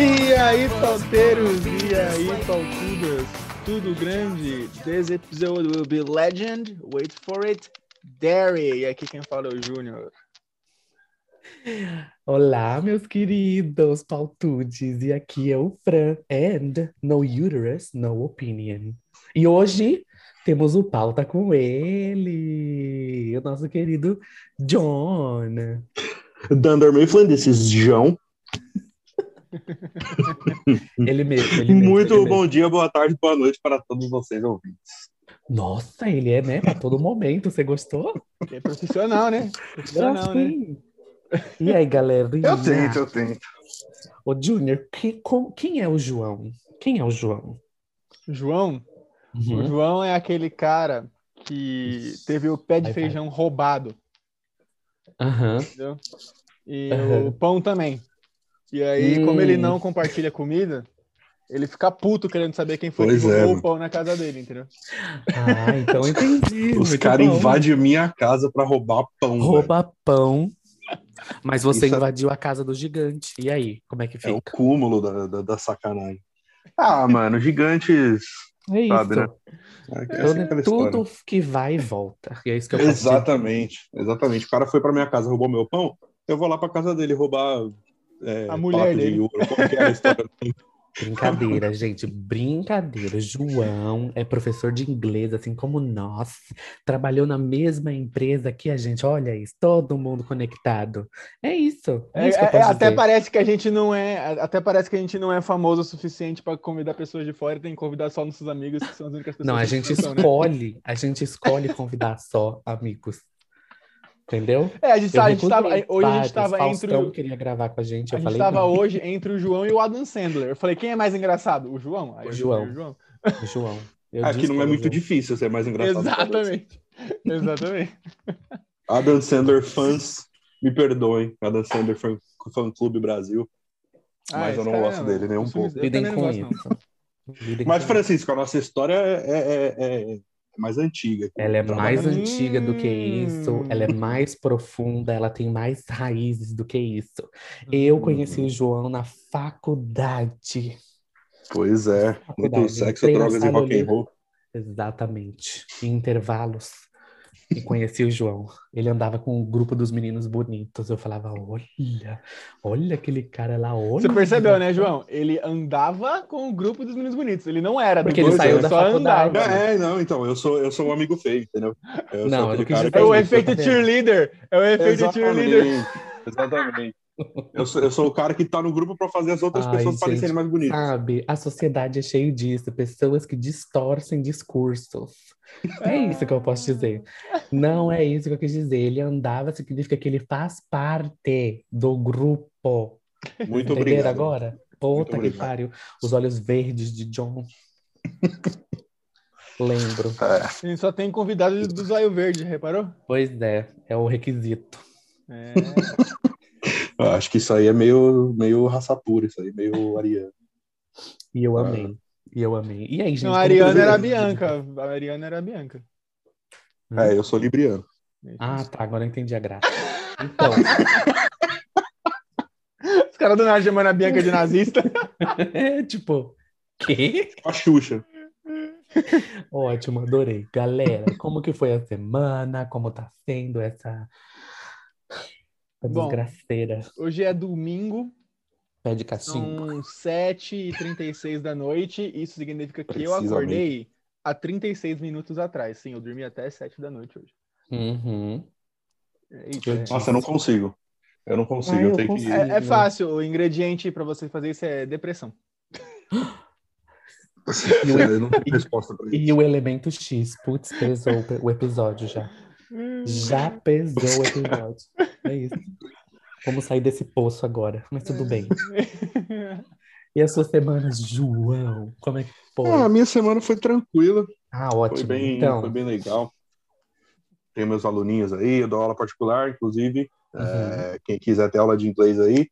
E aí, pauteiros, e aí, pautudas, tudo grande? This episode will be legend, wait for it, Derry. E aqui quem fala é o Júnior. Olá, meus queridos pautudes, e aqui é o Fran, and no uterus, no opinion. E hoje temos o pauta com ele, o nosso querido John. Dunder Mifflin, this is João. Ele mesmo, ele mesmo. Muito ele bom mesmo. dia, boa tarde, boa noite para todos vocês ouvintes. Nossa, ele é, né, pra todo momento, você gostou? É profissional, né? Profissional, né? Assim. E aí, galera? Eu tento, eu tento. Ô, Júnior, que- com- quem é o João? Quem é o João? João, o Uhum. João é aquele cara que teve o pé de Vai, vai. feijão roubado, Aham. entendeu? E Aham. o pão também. E aí, como Hum. ele não compartilha comida, ele fica puto querendo saber quem foi Pois que é, roubou mano. o pão na casa dele, entendeu? Ah, então eu entendi. Os caras invadem minha casa para roubar pão. velho. Rouba pão. Mas você Isso é- invadiu a casa do gigante. E aí, como é que É o fica? cúmulo da, da, da sacanagem. Ah, mano, gigantes. É isso. Sabe, né? É, é Tudo, assim história. que vai e volta. E é isso que eu posso dizer. Exatamente, exatamente. O cara foi pra minha casa, roubou meu pão, eu vou lá pra casa dele roubar é, A mulher dele. de ouro. É a história? Brincadeira, gente, brincadeira. João é professor de inglês, assim como nós. Trabalhou na mesma empresa que a gente. Olha isso, todo mundo conectado. É isso. É, É, isso que eu é, posso até dizer. parece que a gente não é, até parece que a gente não é famoso o suficiente para convidar pessoas de fora, tem que convidar só nossos amigos, que são as únicas pessoas. Não, a que gente né? escolhe, a gente escolhe convidar só amigos. Entendeu? É, a gente, tá- a gente tava, hoje a gente tava entre Faustão o, queria gravar com a gente, a gente falei tava não. hoje entre o João e o Adam Sandler. Eu falei, quem é mais engraçado? O João? Aí O João. o João. João. Eu Aqui não é muito difícil ser mais engraçado. Exatamente. Exatamente. Adam Sandler fãs, me perdoem. Adam Sandler fã, fã Clube Brasil. Ah, Mas eu não gosto é- dele nem um pouco. Lidem com isso. Mas, Francisco, a nossa história é, é- é- é mais antiga. Ela é mais Hum. antiga do que isso, ela é mais profunda, ela tem mais raízes do que isso. Eu conheci o João na faculdade. Pois é. Faculdade, Muito sexo, drogas e rock and roll. Exatamente. Em intervalos. E conheci o João. Ele andava com o grupo dos meninos bonitos. Eu falava: olha, olha aquele cara lá, olha. Você percebeu, né, João? Ele andava com o grupo dos meninos bonitos. Ele não era Porque do ele saiu ele da faculdade. andava. É, não, então, eu sou, eu sou um amigo feio, entendeu? Eu Não, sou eu aquele cara que É o efeito tá cheerleader. É o efeito cheerleader. Exatamente. Eu sou, eu sou o cara que tá no grupo pra fazer as outras Ai, pessoas gente, parecerem mais bonitas. Sabe, a sociedade é cheia disso, pessoas que distorcem discursos. É isso que eu posso dizer. Não é isso que eu quis dizer. Ele andava significa que ele faz parte do grupo. Muito Entenderam obrigado. agora? Puta que pariu. Os olhos verdes de John. Lembro. É, A gente só tem convidado do Zóio Verde, reparou? Pois é, é o requisito. É. eu acho que isso aí é meio, meio raça pura, isso aí, meio ariano. E eu Ah. amei. E eu amei. E aí, gente? Não, a Ariana era a Bianca. A Ariana era a Bianca. É, eu sou libriano. Ah, tá. Agora eu entendi a graça. Então, Os caras do nada chamando a Bianca de nazista. é tipo, quê? A Xuxa. Ótimo, adorei. Galera, como que foi a semana? Como tá sendo essa, essa Bom. desgraceira? Hoje é domingo, Pé de cachimbo. são 7h36 da noite. Isso significa que eu acordei há 36 minutos atrás. Sim, eu dormi até 7 da noite hoje. Uhum. É isso. Eu é. Nossa, eu não consigo. Eu não consigo. Ah, eu eu tenho consigo. que. É, é fácil, o ingrediente pra você fazer isso é depressão. Eu não tenho resposta pra isso. E o elemento X, putz, pesou o- o episódio já. Já pesou o episódio. É isso. Vamos sair desse poço agora, mas tudo bem. E a sua semana, João? Como é que foi? Ah, a minha semana foi tranquila. Ah, Foi ótimo. bem, Então, foi bem legal. Tenho meus aluninhos aí, eu dou aula particular, inclusive. Uhum. É, quem quiser ter aula de inglês aí,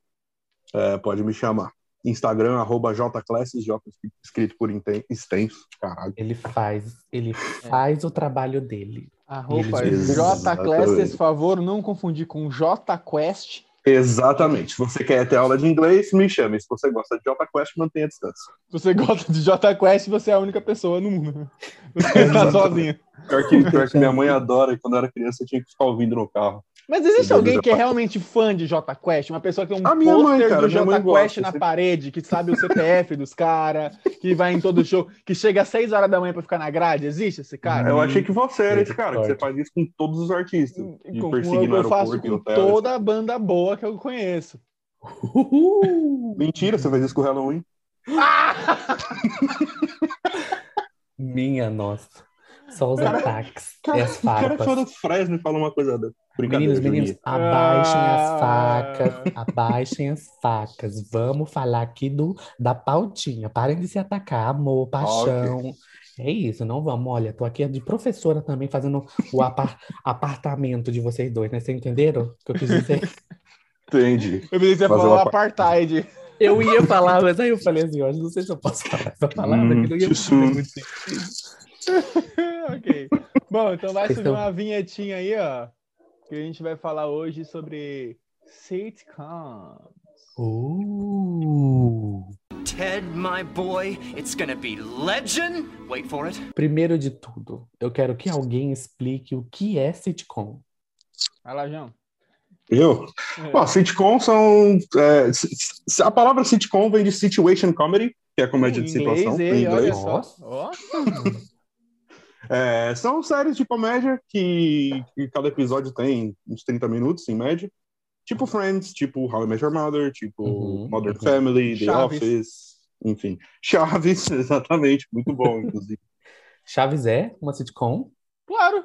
é, pode me chamar. Instagram, arroba jclasses, J escrito por extenso. Caralho. ele faz, ele faz o trabalho dele. Arroba Eles- J Exatamente. Classes, favor, não confundir com J Quest. Exatamente. Se você quer ter aula de inglês, me chame. Se você gosta de Jota Quest, mantenha a distância. Se você gosta de Jota Quest, você é a única pessoa no mundo. Você está sozinho. Pior que, pior que minha mãe adora, e quando eu era criança eu tinha que ficar ouvindo no carro. Mas existe alguém que é realmente fã de Jota Quest? Uma pessoa que tem um A minha mãe, pôster do Jota Quest gosta, na assim. parede, que sabe o CPF dos caras, que vai em todo show, que chega às 6 horas da manhã pra ficar na grade? Existe esse cara? eu achei que você era esse cara, que você faz isso com todos os artistas. De Com- perseguir no eu faço e com hotel. toda a banda boa que eu conheço. Uhul! Mentira, você faz isso com o Halloween. Minha nossa. Só os Cara, ataques Cara, e as o cara é fã farpas. do Fresno e fala uma coisa dessa. Meninos, meninos, abaixem Ah. as facas, abaixem as facas. Vamos falar aqui do, da pautinha. Parem de se atacar, amor, paixão. É isso, não vamos. Olha, tô aqui de professora também fazendo o apar- apartamento de vocês dois, né? Vocês entenderam o que eu quis dizer? Entendi. Eu pensei que falar apartheid. Eu ia falar, mas aí eu falei assim, ó, não sei se eu posso falar essa palavra, Hum, que não ia muito ok. Bom, então vai Vocês subir estão- uma vinhetinha aí, ó. Que a gente vai falar hoje sobre sitcom. Uh. Ted, my boy, it's gonna be legend. Wait for it. Primeiro de tudo, eu quero que alguém explique o que é sitcom. Vai lá, João. Eu? É. Bom, sitcom são. é, a palavra sitcom vem de situation comedy, que é comédia de Em inglês, situação. ele, em olha inglês. só. É, são séries de comédia que, que cada episódio tem uns 30 minutos, em média. Tipo Friends, tipo How I Met Your Mother, tipo Uhum, Modern uhum. Family, The Chaves. Office, enfim. Chaves, exatamente, muito bom, inclusive. Chaves é uma sitcom? Claro.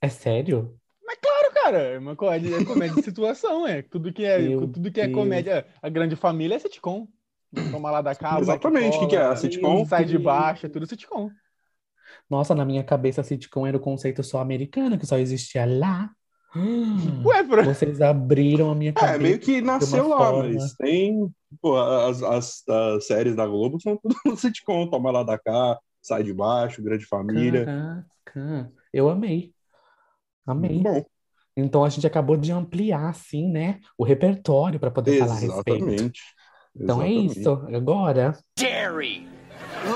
É sério? Mas claro, cara. É uma comédia, é comédia de situação, é. Tudo que é, Meu tudo que é Deus. comédia. A grande família é sitcom. Toma lá da casa. Exatamente, o que que é a sitcom? Sai de baixo, é tudo sitcom. Nossa, na minha cabeça, sitcom era o conceito só americano, que só existia lá. Ué, bro. Vocês abriram a minha É, cabeça. meio que nasceu lá, forma. mas tem. Pô, as, as, as séries da Globo são tudo sitcom, toma lá da cá, sai de baixo, grande família. Caraca, eu amei. Amei. Bom, Então a gente acabou de ampliar, assim, né, o repertório para poder falar a respeito. exatamente. Então é Exatamente. isso. Agora, Dairy.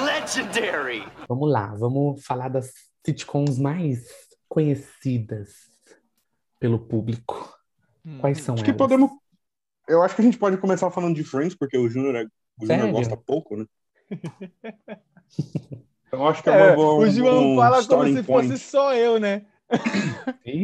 Legendary. vamos lá. Vamos falar das sitcoms mais conhecidas pelo público. Quais são Acho que elas? podemos. Eu acho que a gente pode começar falando de Friends, porque o Júnior é- o Júnior Sério? gosta pouco, né? Então acho que é, uma É, boa. o João um fala como se point. fosse só eu, né?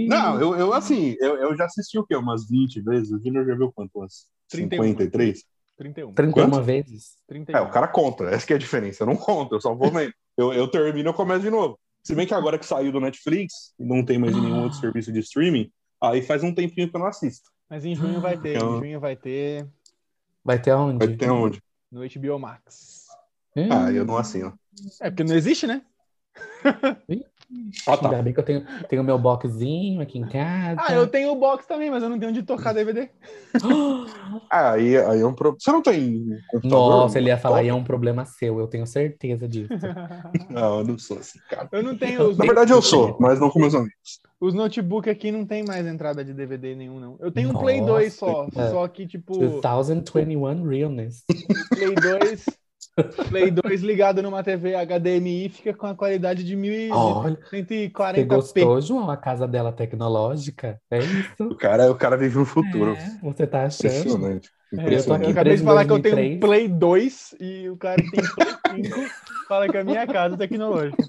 Não, eu, eu assim, eu, eu já assisti o quê? Umas 20 vezes? O Júnior já viu quanto? Umas 31. 53? 31. 31 Quanto? vezes? 31. É, o cara conta, essa que é a diferença. Eu não conto, eu só vou vendo. Eu, eu termino e eu começo de novo. Se bem que agora que saiu do Netflix, e não tem mais nenhum outro serviço de streaming, aí faz um tempinho que eu não assisto. Mas em junho vai ter. Então- Em junho vai ter Vai ter aonde? Vai ter onde? no HBO Max. Hum, Ah, eu não assino. É, porque não existe, né? Ah, tá. Ainda bem que eu tenho, tenho meu boxzinho aqui em casa. Ah, eu tenho o box também, mas eu não tenho onde tocar DVD. Ah, aí, aí é um problema. Você não tem computador? Nossa, ele ia falar, Top? e é um problema seu, eu tenho certeza disso. Não, eu não sou assim, cara. Eu não tenho. Os, Na verdade, eu sou, mas não com meus amigos. os notebook aqui não tem mais entrada de DVD nenhum, não. Eu tenho um Nossa, Play 2 só. é. Só que, tipo, 2021 Realness. Play 2. Play 2 ligado numa TV HDMI fica com a qualidade de 1140p. Olha, você gostou, João? A casa dela tecnológica? É isso? O cara, o cara vive no futuro. É, você tá achando? Impressionante. É, eu, tô aqui Impressionante. acabei de falar que eu tenho um 2003. Play 2 e o cara que tem Play 5 fala que é a minha casa tecnológica.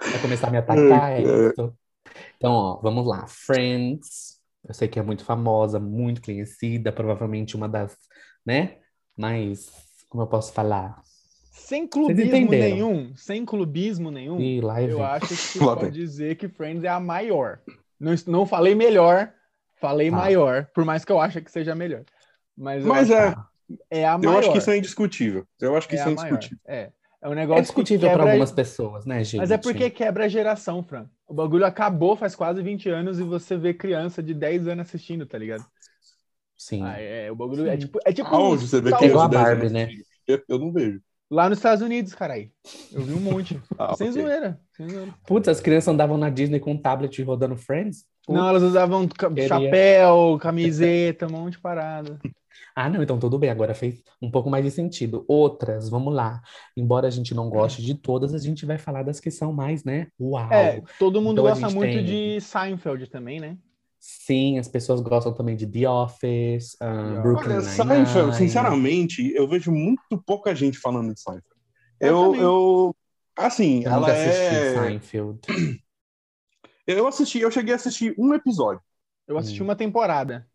Vai começar a me atacar, é É. isso? Então, ó, vamos lá. Friends. Eu sei que é muito famosa, muito conhecida, provavelmente uma das, né? Mas, como eu posso falar? Sem clubismo nenhum, sem clubismo nenhum, Ih, lá eu vem. acho que pode dizer que Friends é a maior. Não, não falei melhor, falei Tá. maior, por mais que eu ache que seja melhor. Mas, eu Mas é, é a eu maior. acho que isso é indiscutível. Eu acho que é isso a é maior. indiscutível. É. É um negócio É discutível para algumas pessoas, né, gente? Mas é porque quebra a geração, Fran. O bagulho acabou faz quase 20 anos e você vê criança de 10 anos assistindo, tá ligado? Sim. Ah, é, o bagulho é Sim. tipo. É tipo Aonde você vê que igual a de 10 Barbie, né? Eu, eu não vejo. Lá nos Estados Unidos, carai. Eu vi um monte. Ah, sem ok. zoeira. Sem zoeira. Putz, as crianças andavam na Disney com um tablet rodando Friends? Não, elas usavam Queria. chapéu, camiseta, um monte de parada. Ah, não, então tudo bem, agora fez um pouco mais de sentido. Outras, vamos lá. Embora a gente não goste de todas, a gente vai falar das que são mais, né? Uau! É, todo mundo Então gosta muito tem- de Seinfeld também, né? Sim, as pessoas gostam também de The Office, Olha, Brooklyn Olha, Nine-Nine. Seinfeld, sinceramente, eu vejo muito pouca gente falando de Seinfeld. Eu Eu, eu, assim, Eu ela nunca assisti é... Seinfeld. Eu assisti, eu cheguei a assistir um episódio, Eu assisti Hum. uma temporada.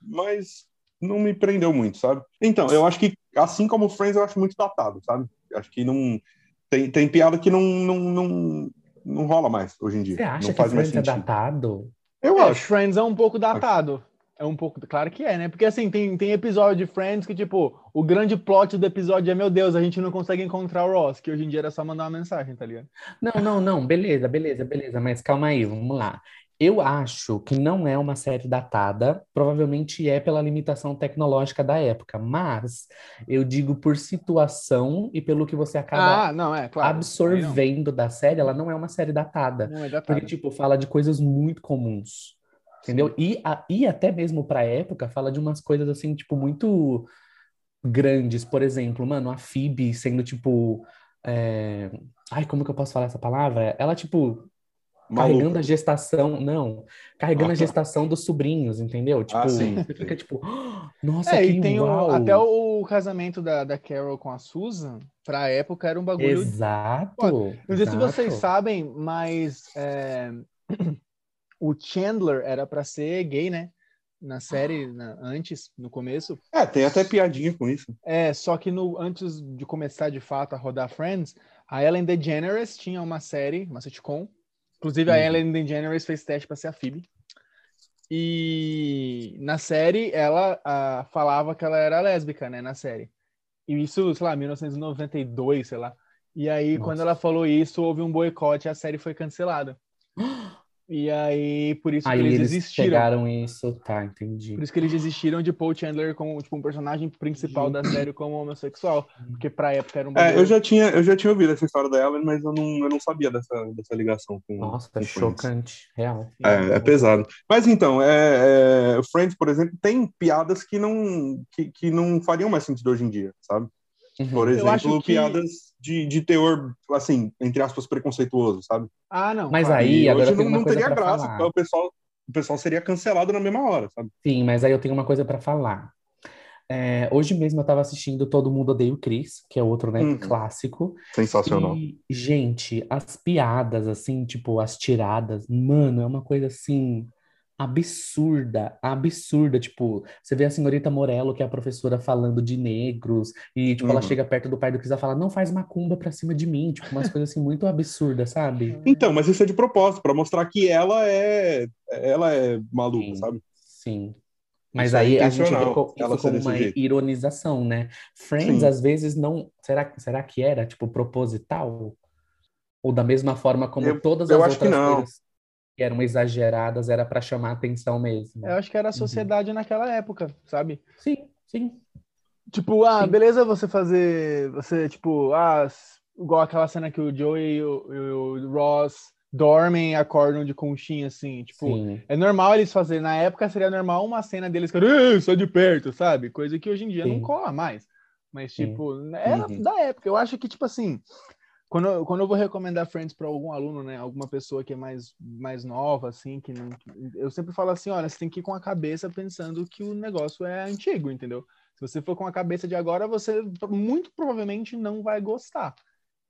mas não me prendeu muito, sabe? Então, eu acho que, assim como Friends, eu acho muito datado, sabe? Acho que não... Tem, tem piada que não, não, não, não rola mais hoje em dia. Você acha não que faz mais Friends é sentido. datado? Eu É, acho. Friends é um pouco datado. É um pouco, claro que é, né? Porque assim, tem, tem episódio de Friends que, tipo, o grande plot do episódio é, meu Deus, a gente não consegue encontrar o Ross, que hoje em dia era só mandar uma mensagem, tá ligado? Não, não, não, beleza, beleza, beleza, mas calma aí, vamos lá. Eu acho que não é uma série datada, provavelmente é pela limitação tecnológica da época, mas eu digo por situação e pelo que você acaba Ah, não, é, claro. absorvendo da série, ela não é uma série datada. Não, não é datado. Porque, tipo, fala de coisas muito comuns. Entendeu? E, a- e até mesmo pra época, fala de umas coisas assim, tipo, muito grandes. Por exemplo, mano, a Phoebe sendo, tipo. é, Ai, como que eu posso falar essa palavra? Ela, tipo, carregando Maluco. a gestação. Não, carregando a Ah, tá. gestação dos sobrinhos, entendeu? Tipo, Ah, sim, você fica, tipo, "Ah, nossa, É, que e tem o- até o casamento da, da Carol com a Susan, pra época era um bagulho. Exato. Não sei se vocês sabem, mas é, o Chandler era pra ser gay, né? Na série, na- antes, no começo. É, tem até piadinha com isso. É, só que no, antes de começar de fato a rodar Friends, a Ellen DeGeneres tinha uma série, uma sitcom. Inclusive a Uhum. Ellen DeGeneres fez teste para ser a Phoebe. E na série ela ah, falava que ela era lésbica, né, na série. E isso, sei lá, 1992, sei lá. E aí Nossa. quando ela falou isso, houve um boicote e a série foi cancelada. E aí por isso Aí que eles, eles desistiram. pegaram isso, tá, entendi. Por isso que eles desistiram de Paul Chandler como tipo, um personagem principal da série como homossexual. Porque pra época era um É, bagulho- eu já tinha, eu já tinha ouvido essa história da Ellen, mas eu não, eu não sabia dessa, dessa ligação com Nossa, com Friends. chocante, real. É, é pesado. Mas então, é, é, Friends, por exemplo, tem piadas que não, que, que não fariam mais sentido hoje em dia, sabe? Uhum. Por exemplo, que- piadas de, de teor, assim, entre aspas, preconceituoso, sabe? Ah, não. Mas aí, agora hoje eu tenho não, uma não coisa teria graça, falar. porque o pessoal, o pessoal seria cancelado na mesma hora, sabe? Sim, mas aí eu tenho uma coisa pra falar. É, hoje mesmo eu tava assistindo Todo Mundo Odeia o Chris, que é outro, né, Uhum. clássico. Sensacional. E, gente, as piadas, assim, tipo, as tiradas, mano, é uma coisa assim absurda, absurda. Tipo, você vê a senhorita Morello, que é a professora, falando de negros, e, tipo, ela Uhum. chega perto do pai do Chris e fala, não faz macumba pra cima de mim, tipo, umas coisas assim muito absurdas, sabe? Então, mas isso é de propósito, pra mostrar que ela é, ela é maluca, Sim. sabe? Sim. Mas Isso é aí a gente vê ela isso ser como uma jeito. ironização, né? Friends, Sim. às vezes, não. Será, será que era, tipo, proposital? Ou da mesma forma como Eu- todas eu as acho que outras não. coisas que eram exageradas, era para chamar atenção mesmo. Eu acho que era a sociedade naquela época, sabe? Sim, sim. Tipo, ah, Sim. beleza você fazer. Você, tipo, ah, igual aquela cena que o Joey e o, o Ross dormem e acordam de conchinha, assim. Tipo, sim. é normal eles fazerem. Na época seria normal uma cena deles que "Ei, só de perto, sabe? Coisa que hoje em dia não Sim. cola mais. Mas, tipo, era Uhum. da época. Eu acho que, tipo assim. Quando eu, quando eu vou recomendar Friends para algum aluno, né, alguma pessoa que é mais, mais nova, assim, que não, eu sempre falo assim, olha, você tem que ir com a cabeça pensando que o negócio é antigo, entendeu? Se você for com a cabeça de agora, você muito provavelmente não vai gostar,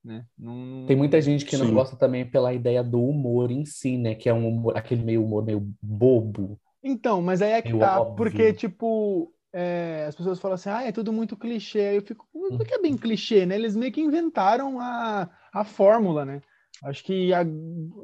né? Não- Tem muita gente que não Sim. gosta também pela ideia do humor em si, né? Que é um humor, aquele meio humor meio bobo. Então, mas aí é que Meio tá, óbvio. porque, tipo, é, as pessoas falam assim, ah, é tudo muito clichê. Aí eu fico, não é que é bem clichê, né? Eles meio que inventaram a, a fórmula, né? Acho que a-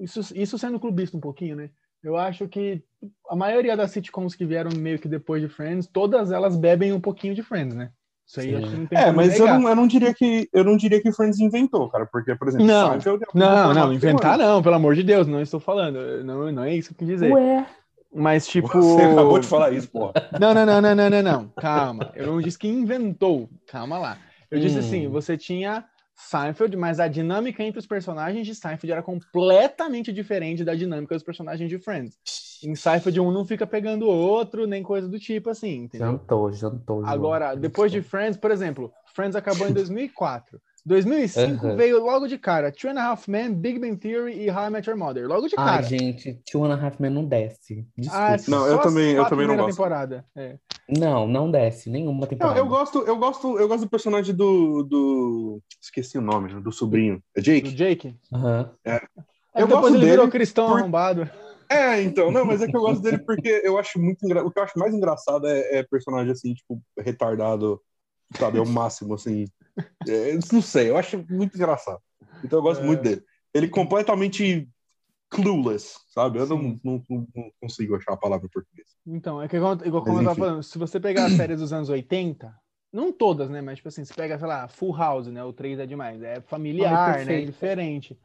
isso, isso sendo clubista um pouquinho, né? Eu acho que a maioria das sitcoms que vieram meio que depois de Friends, todas elas bebem um pouquinho de Friends, né? Isso aí Sim. acho que não tem É, mas eu não, eu não diria que eu não diria que Friends inventou, cara, porque, por exemplo, Não, Seinfeld é Não, formato não, inventar não, pelo amor de Deus, não estou falando. Não, não é isso que eu quis dizer. Ué. Mas, tipo. Você acabou de falar isso, porra. Não, não, não, não, não, não, não. Calma. Eu não disse que inventou. Calma lá. Eu disse Hum. assim, você tinha Seinfeld, mas a dinâmica entre os personagens de Seinfeld era completamente diferente da dinâmica dos personagens de Friends. Em Seinfeld, um não fica pegando o outro, nem coisa do tipo assim, entendeu? Jantou, jantou. Agora, depois de Friends, por exemplo, Friends acabou em 2004. 2005 Aham. veio logo de cara Two and a Half Men, Big Bang Theory e How I Met Your Mother. Logo de cara. Ai, gente, Two and a Half Men não desce. Ah, Desculpa. Não, eu também- eu também não gosto. temporada. É. Não, não desce. Nenhuma Não, temporada. eu gosto, eu gosto, eu gosto do personagem do, do. Esqueci o nome, né, do sobrinho. É Do Jake? Jake. Aham. É, Eu gosto ele virou dele cristão por- arrombado. É, então, não, mas é que eu gosto dele porque eu acho muito engra... O que eu acho mais engraçado é, é personagem assim, tipo, retardado, sabe? É o máximo, assim. É, não sei, eu acho muito engraçado. Então eu gosto É. muito dele. Ele completamente clueless, sabe? Eu não, não, não, consigo achar a palavra em português. Então, é que igual, igual como Mas eu tava falando, se você pegar as séries dos anos 80, não todas, né? Mas, tipo assim, você pega, sei lá, Full House, né? O 3 é demais. É familiar, Ai, né? É diferente.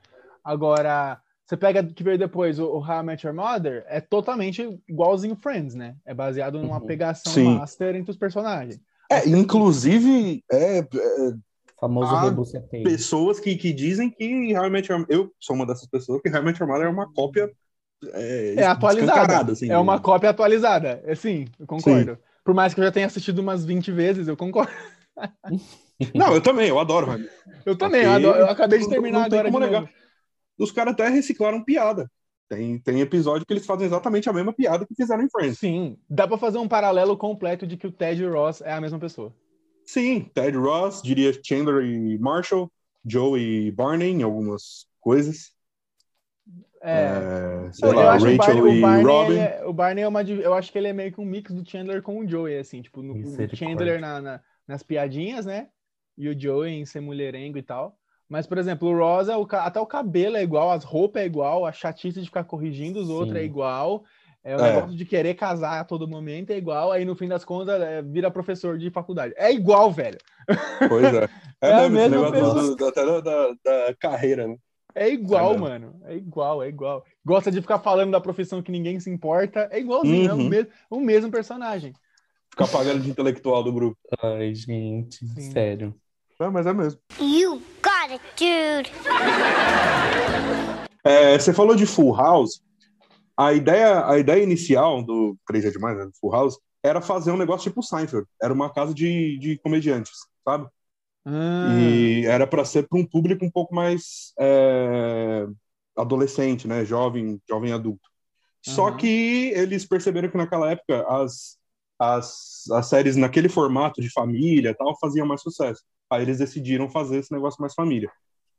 Agora, você pega que veio depois o, o How I Met Your Mother, é totalmente igualzinho Friends, né? É baseado numa Uhum. pegação Sim. master entre os personagens. É, inclusive, é, é, Famoso rebuceteio. pessoas que, que dizem que Your Eu sou uma dessas pessoas que Your Mother é uma cópia é, É atualizada. assim, É uma cópia atualizada. É sim, eu concordo. Por mais que eu já tenha assistido umas 20 vezes, eu concordo. Não, eu também, eu adoro Eu também, eu, adoro- eu acabei de Não- terminar não tem agora de como negar. Os caras até reciclaram piada. Tem, tem episódio que eles fazem exatamente a mesma piada que fizeram em Friends. Sim, dá pra fazer um paralelo completo de que o Ted e o Ross é a mesma pessoa. Sim, Ted Ross, diria Chandler e Marshall, Joe e Barney em algumas coisas. É. É, sei Eu, lá, Rachel Barney, e o Barney, Robin. é, o Barney é uma. Eu acho que ele é meio que um mix do Chandler com o Joey, assim, tipo, no, o. Chandler na, na- nas piadinhas, né? E o Joey em ser mulherengo e tal. Mas, por exemplo, o Ross, é o ca- até o cabelo é igual, as roupas é igual, a chatice de ficar corrigindo os outros é Sim. igual. É o É. negócio de querer casar a todo momento é igual, aí no fim das contas é, vira professor de faculdade. É igual, velho. Pois é. É, É a mesmo, esse mesma negócio pessoa. do- até da, da- da carreira, né? É igual, É mano. É igual, é igual. Gosta de ficar falando da profissão que ninguém se importa. É igualzinho, é o Uhum. mesmo, o mesmo personagem. Ficar pagando de intelectual do grupo. Ai, gente, Sim. sério. É, mas é mesmo. You got it, dude. É, você falou de Full House. A ideia, a ideia inicial do 3 é demais, né? do Full House, era fazer um negócio tipo Seinfeld. Era uma casa de, de comediantes, sabe? Ah, E era para ser para um público um pouco mais é, adolescente, né? Jovem, jovem adulto. Só Aham. que eles perceberam que naquela época as, as, as séries naquele formato de família tal faziam mais sucesso. Aí eles decidiram fazer esse negócio mais família.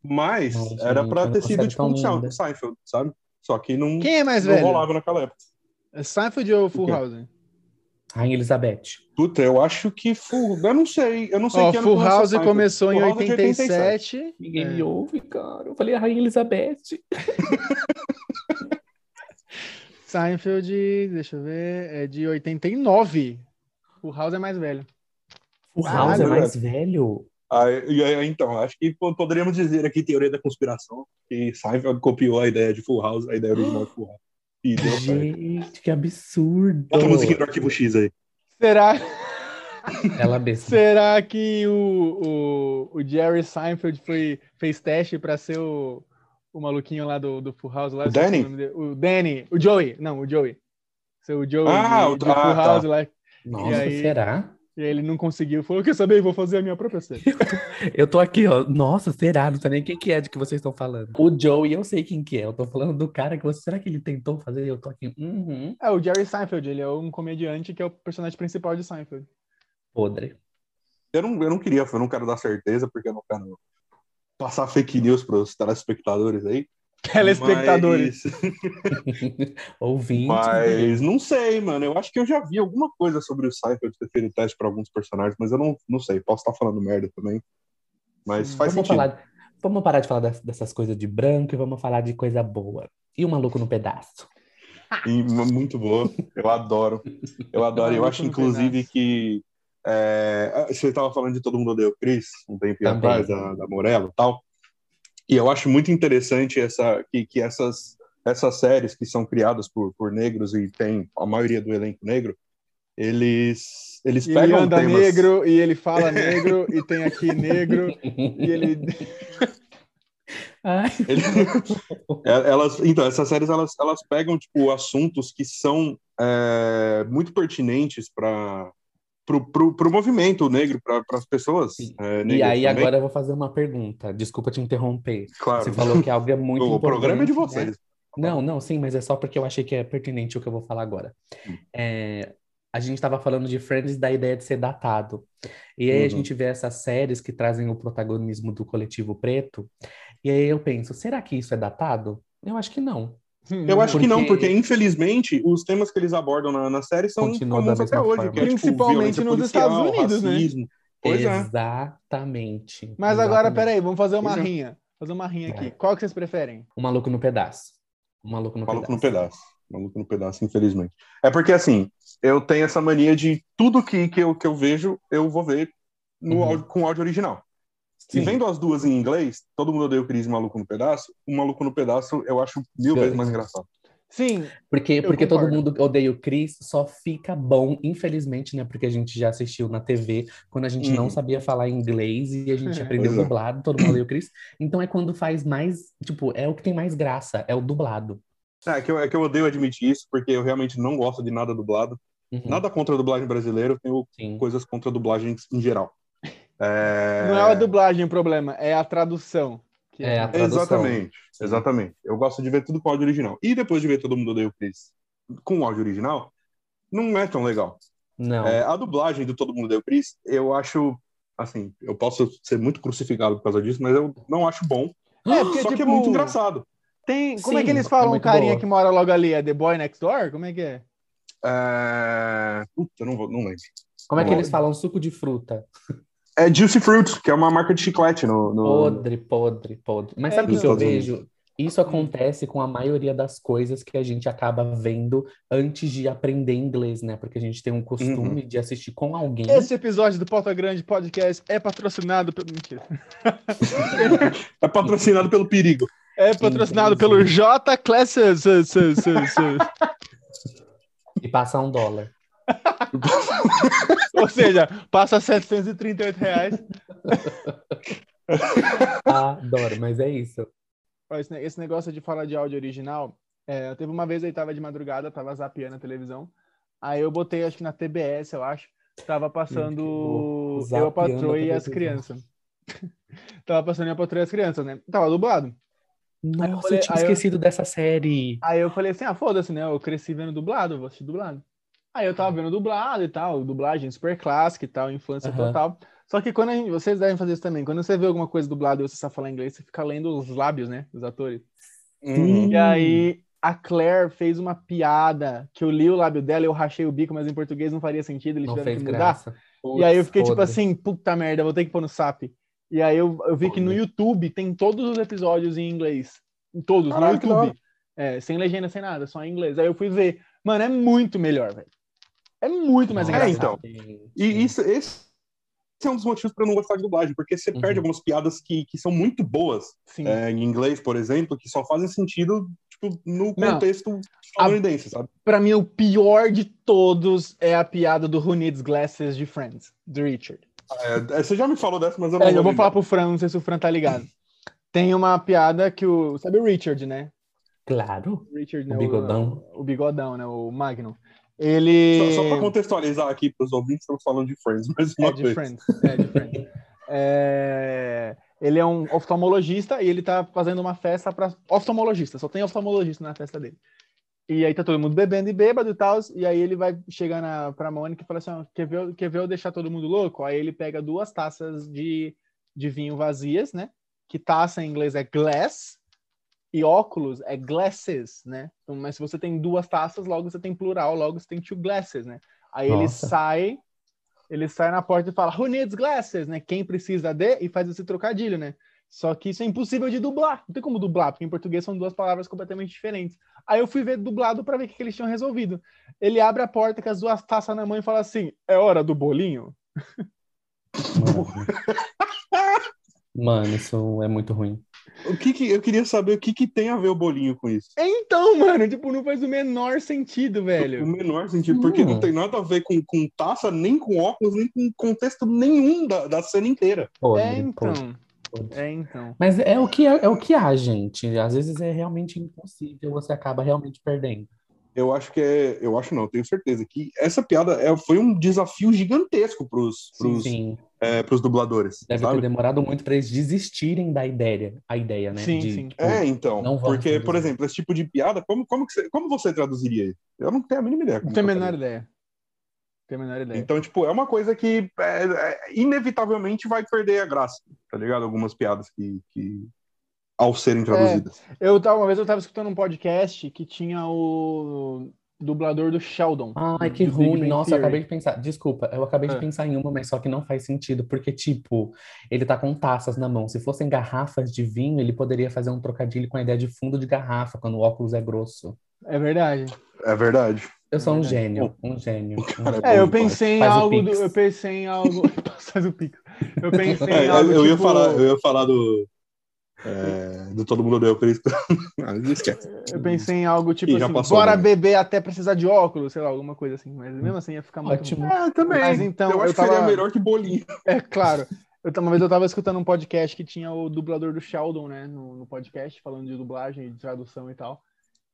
Mas Nossa, era para ter sido tipo um linda. Seinfeld, sabe? Só que não, Quem é mais não velho? rolava naquela época. É Seinfeld ou Full? House? Rainha Elizabeth. Puta, eu acho que Full. Eu não sei. Eu não sei Ó, que Full House começou em Full House é de 87. Ninguém É. me ouve, cara. Eu falei a Rainha Elizabeth. Seinfeld, deixa eu ver, é de 89. Full House é mais velho. Caralho, House é velho. mais velho? Ah, aí, então, acho que po- poderíamos dizer aqui teoria da conspiração que Seinfeld copiou a ideia de Full House, a ideia original de Full House. E deu certo. Gente, que absurdo. Bota a musiquinha do arquivo X aí. Será, Ela será que o, o, o Jerry Seinfeld foi, fez teste pra ser o, o maluquinho lá do, do Full House? Lá, O Danny? dele. O Danny, o Joey, não, o Joey. Ser o Joey Ah, de, o- de ah, Full tá. House lá. Nossa, aí? será? E aí ele não conseguiu. Falou, quer saber? Vou fazer a minha própria série. Eu tô aqui, ó. Nossa, será? Não sei nem quem que é de que vocês estão falando. O Joey, eu sei quem que é. Eu tô falando do cara que você. Será que ele tentou fazer? Eu tô aqui. Uhum. É, o Jerry Seinfeld, ele é um comediante que é o personagem principal de Seinfeld. Podre. Eu não, eu não queria, eu não quero dar certeza, porque eu não quero passar fake news pros telespectadores aí. Telespectadores. Mas, Ouvinte. mas não sei, mano. Eu acho que eu já vi alguma coisa sobre o Seinfeld ter feito teste para alguns personagens, mas eu não, não sei. Posso estar falando merda também. Mas Sim. faz Vamos, sentido. falar, vamos parar de falar das- dessas coisas de branco e vamos falar de coisa boa. E o maluco no pedaço. E muito boa. Eu adoro. Eu adoro. Eu acho, inclusive, pedaço. que. é, você estava falando de Todo Mundo Odeia o Chris, um Também. atrás, da, da Morello e tal. E eu acho muito interessante essa, que, que essas, essas séries que são criadas por, por negros e tem a maioria do elenco negro, eles, Eles E ele pegam anda temas. negro, e ele fala negro, e tem aqui negro, e ele. Ele- É, elas, então, essas séries elas, elas pegam tipo assuntos que são é, muito pertinentes para pro, pro, pro movimento negro, para as pessoas. É, E aí, também. agora eu vou fazer uma pergunta. Desculpa te interromper. claro, Você falou que algo é muito o importante. programa é de né? vocês. Não, não, sim, mas é só porque eu achei que é pertinente o que eu vou falar agora. Hum. É, a gente estava falando de Friends da ideia de ser datado. E aí a Uhum. gente vê essas séries que trazem o protagonismo do coletivo preto. E aí eu penso, será que isso é datado? Eu acho que não. Eu acho que não, Porque- porque infelizmente os temas que eles abordam na, na série são Continua comuns até hoje, é tipo Principalmente violência nos policial, Estados Unidos, né? racismo. Pois é. Exatamente. Mas agora, peraí, vamos fazer uma Pois é. rinha. Fazer uma rinha aqui. Qual que vocês preferem? Um maluco no pedaço. Um maluco no Maluco no pedaço. pedaço. Maluco no pedaço, infelizmente. É porque, assim, eu tenho essa mania de tudo que, que, eu, que eu vejo, eu vou ver no Uhum. áudio, com áudio original. E Sim. vendo as duas em inglês, todo mundo odeia o Cris e Maluco no Pedaço. O Maluco no Pedaço eu acho mil Sim. vezes mais engraçado. Sim, Porque, porque todo mundo odeia o Chris, só fica bom, infelizmente, né? Porque a gente já assistiu na TV, quando a gente não Uhum. sabia falar inglês e a gente aprendeu Pois é. dublado, todo mundo odeia o Chris. Então é quando faz mais, tipo, é o que tem mais graça, é o dublado. É que, eu, é que eu odeio admitir isso, porque eu realmente não gosto de nada dublado. Uhum, Nada contra a dublagem brasileira, eu tenho sim. coisas contra a dublagem em geral. É... não é a dublagem o problema, é a tradução. que É, a tradução. Exatamente, exatamente. Eu gosto de ver tudo com áudio original. E depois de ver todo mundo odeia o Chris com áudio original, não é tão legal. Não. É, a dublagem do Todo Mundo Odeia o Chris, eu acho, assim, eu posso ser muito crucificado por causa disso, mas eu não acho bom. É, porque, Só que é tipo, muito engraçado. Tem, como é Sim, que eles é falam o muito carinha boa. que mora logo ali? É The Boy Next Door? Como é que é? É... Puta, eu não, vou, não lembro. Como é que eles falam suco de fruta? É Juicy Fruit, que é uma marca de chiclete no... no... Podre, podre, podre. Mas É, sabe o nos que eu vejo? Isso acontece com a maioria das coisas que a gente acaba vendo antes de aprender inglês, né? Porque a gente tem um costume de assistir com alguém. Esse episódio do Pauta Grande Podcast é patrocinado pelo. Mentira. É patrocinado pelo Perigo. É patrocinado Entendi. pelo J Classes. E passa um dólar. Ou seja, passa 738 reais. Adoro, mas é isso. Esse, ne- esse negócio de falar de áudio original, é, teve uma vez aí, tava de madrugada, tava zapeando a televisão. Aí eu botei, acho que na TBS, eu acho, tava passando Eu, a Patroa e as crianças. tava passando Eu, a Patroa e as crianças, né? Tava dublado. Nossa, falei- eu tinha aí eu- esquecido dessa série. Aí eu falei assim, ah, foda-se, né? Eu cresci vendo dublado, vou assistir dublado. Aí eu tava vendo dublado e tal, dublagem super clássica e tal, infância Aham. total. Só que quando a gente- vocês devem fazer isso também, quando você vê alguma coisa dublada e você sabe falar inglês, você fica lendo os lábios, né, dos atores. Uhum. E aí a Claire fez uma piada que eu li o lábio dela, eu rachei o bico, mas em português não faria sentido, eles Não tiveram fez que mudar. graça. E aí eu fiquei tipo Podre. assim, puta merda, vou ter que pôr no SAP. E aí eu, eu vi que no. YouTube tem todos os episódios em inglês. Em Todos, que no YouTube. É, sem legenda, sem nada, só em inglês. Aí eu fui ver. Mano, é muito melhor, velho. É muito mais Nossa. engraçado. então. Sim, E isso, esse é um dos motivos para eu não gostar de dublagem, porque você Uhum. perde algumas piadas que, que são muito boas Sim. é, em inglês, por exemplo, que só fazem sentido tipo, no Não. contexto estadunidense, sabe? Pra mim, o pior de todos é a piada do Who Needs Glasses de Friends, do Richard. É, você já me falou dessa, mas eu não É, eu vou falar pro Fran, não sei se o Fran tá ligado. Tem uma piada que o. Sabe o Richard, né? Claro. O Richard, O né? bigodão. O, o bigodão, né? O Magnum. Ele. Só, só para contextualizar aqui para os ouvintes, estamos falando de Friends, mais uma É de vez. Friends. É de Friends. É, Ele é um oftalmologista e ele tá fazendo uma festa para oftalmologista. Só tem oftalmologista na festa dele. E aí tá todo mundo bebendo e bêbado e tal. E aí ele vai chegar na, pra Mônica e fala assim: ó, quer, ver, eu- quer ver eu deixar todo mundo louco? Aí ele pega duas taças de, de vinho vazias, né? Que taça em inglês é glass e óculos é glasses, né? Então, mas se você tem duas taças, logo você tem plural, logo você tem two glasses, né? Aí ele Nossa. sai, ele sai na porta e fala, who needs glasses, né? Quem precisa de, e faz esse trocadilho, né? Só que isso é impossível de dublar. Não tem como dublar, porque em português são duas palavras completamente diferentes. Aí eu fui ver dublado para ver o que, que eles tinham resolvido. Ele abre a porta com as duas taças na mão e fala assim: é hora do bolinho? Mano. Mano, isso é muito ruim. O que que, eu queria saber o que, que tem a ver o bolinho com isso. Então, mano, tipo, não faz o menor sentido, O velho. menor sentido, porque Hum. não tem nada a ver com, com taça, nem com óculos, nem com contexto nenhum da, da cena inteira. Podre, É, então. É, então. Mas é o que é, é o que há, gente. Às vezes é realmente impossível, você acaba realmente perdendo. Eu acho que é. Eu acho não, eu tenho certeza que essa piada é, foi um desafio gigantesco pros, pros, Sim, é, pros dubladores. deve sabe? ter demorado muito para eles desistirem da ideia, a ideia, né? Sim, de, sim. tipo, É, então. Porque, por traduzir. exemplo, esse tipo de piada, como, como, que você, como você traduziria isso? Eu não tenho a mínima ideia. Não tenho a menor ideia. Não tenho a menor ideia. Então, tipo, é uma coisa que é, é, inevitavelmente vai perder a graça, tá ligado? Algumas piadas que, que ao serem traduzidas. Eu tava, uma vez eu tava escutando um podcast que tinha o dublador do Sheldon. Ai, que ruim. Nossa, eu Theory. acabei de pensar. Desculpa, eu acabei de Ah. pensar em uma, mas só que não faz sentido, porque, tipo, ele tá com taças na mão. Se fossem garrafas de vinho, ele poderia fazer um trocadilho com a ideia de fundo de garrafa, quando o óculos é grosso. É verdade. É verdade. Eu sou um verdade. gênio, um gênio. Cara, É, eu pensei em Faz algo do, eu pensei em algo, faz o pix. Eu pensei É, em algo eu, ia tipo- falar, eu ia falar do. É, do Todo Mundo Odeia o Cristo. Mas esquece. Eu pensei em algo tipo assim, passou, bora né? beber até precisar de óculos, sei lá, alguma coisa assim. Mas mesmo assim ia ficar muito Ótimo. É, também. Mas então, eu acho eu que seria tava- melhor que bolinho. É claro. Eu, uma vez eu tava escutando um podcast que tinha o dublador do Sheldon, né, no, no podcast, falando de dublagem, de tradução e tal.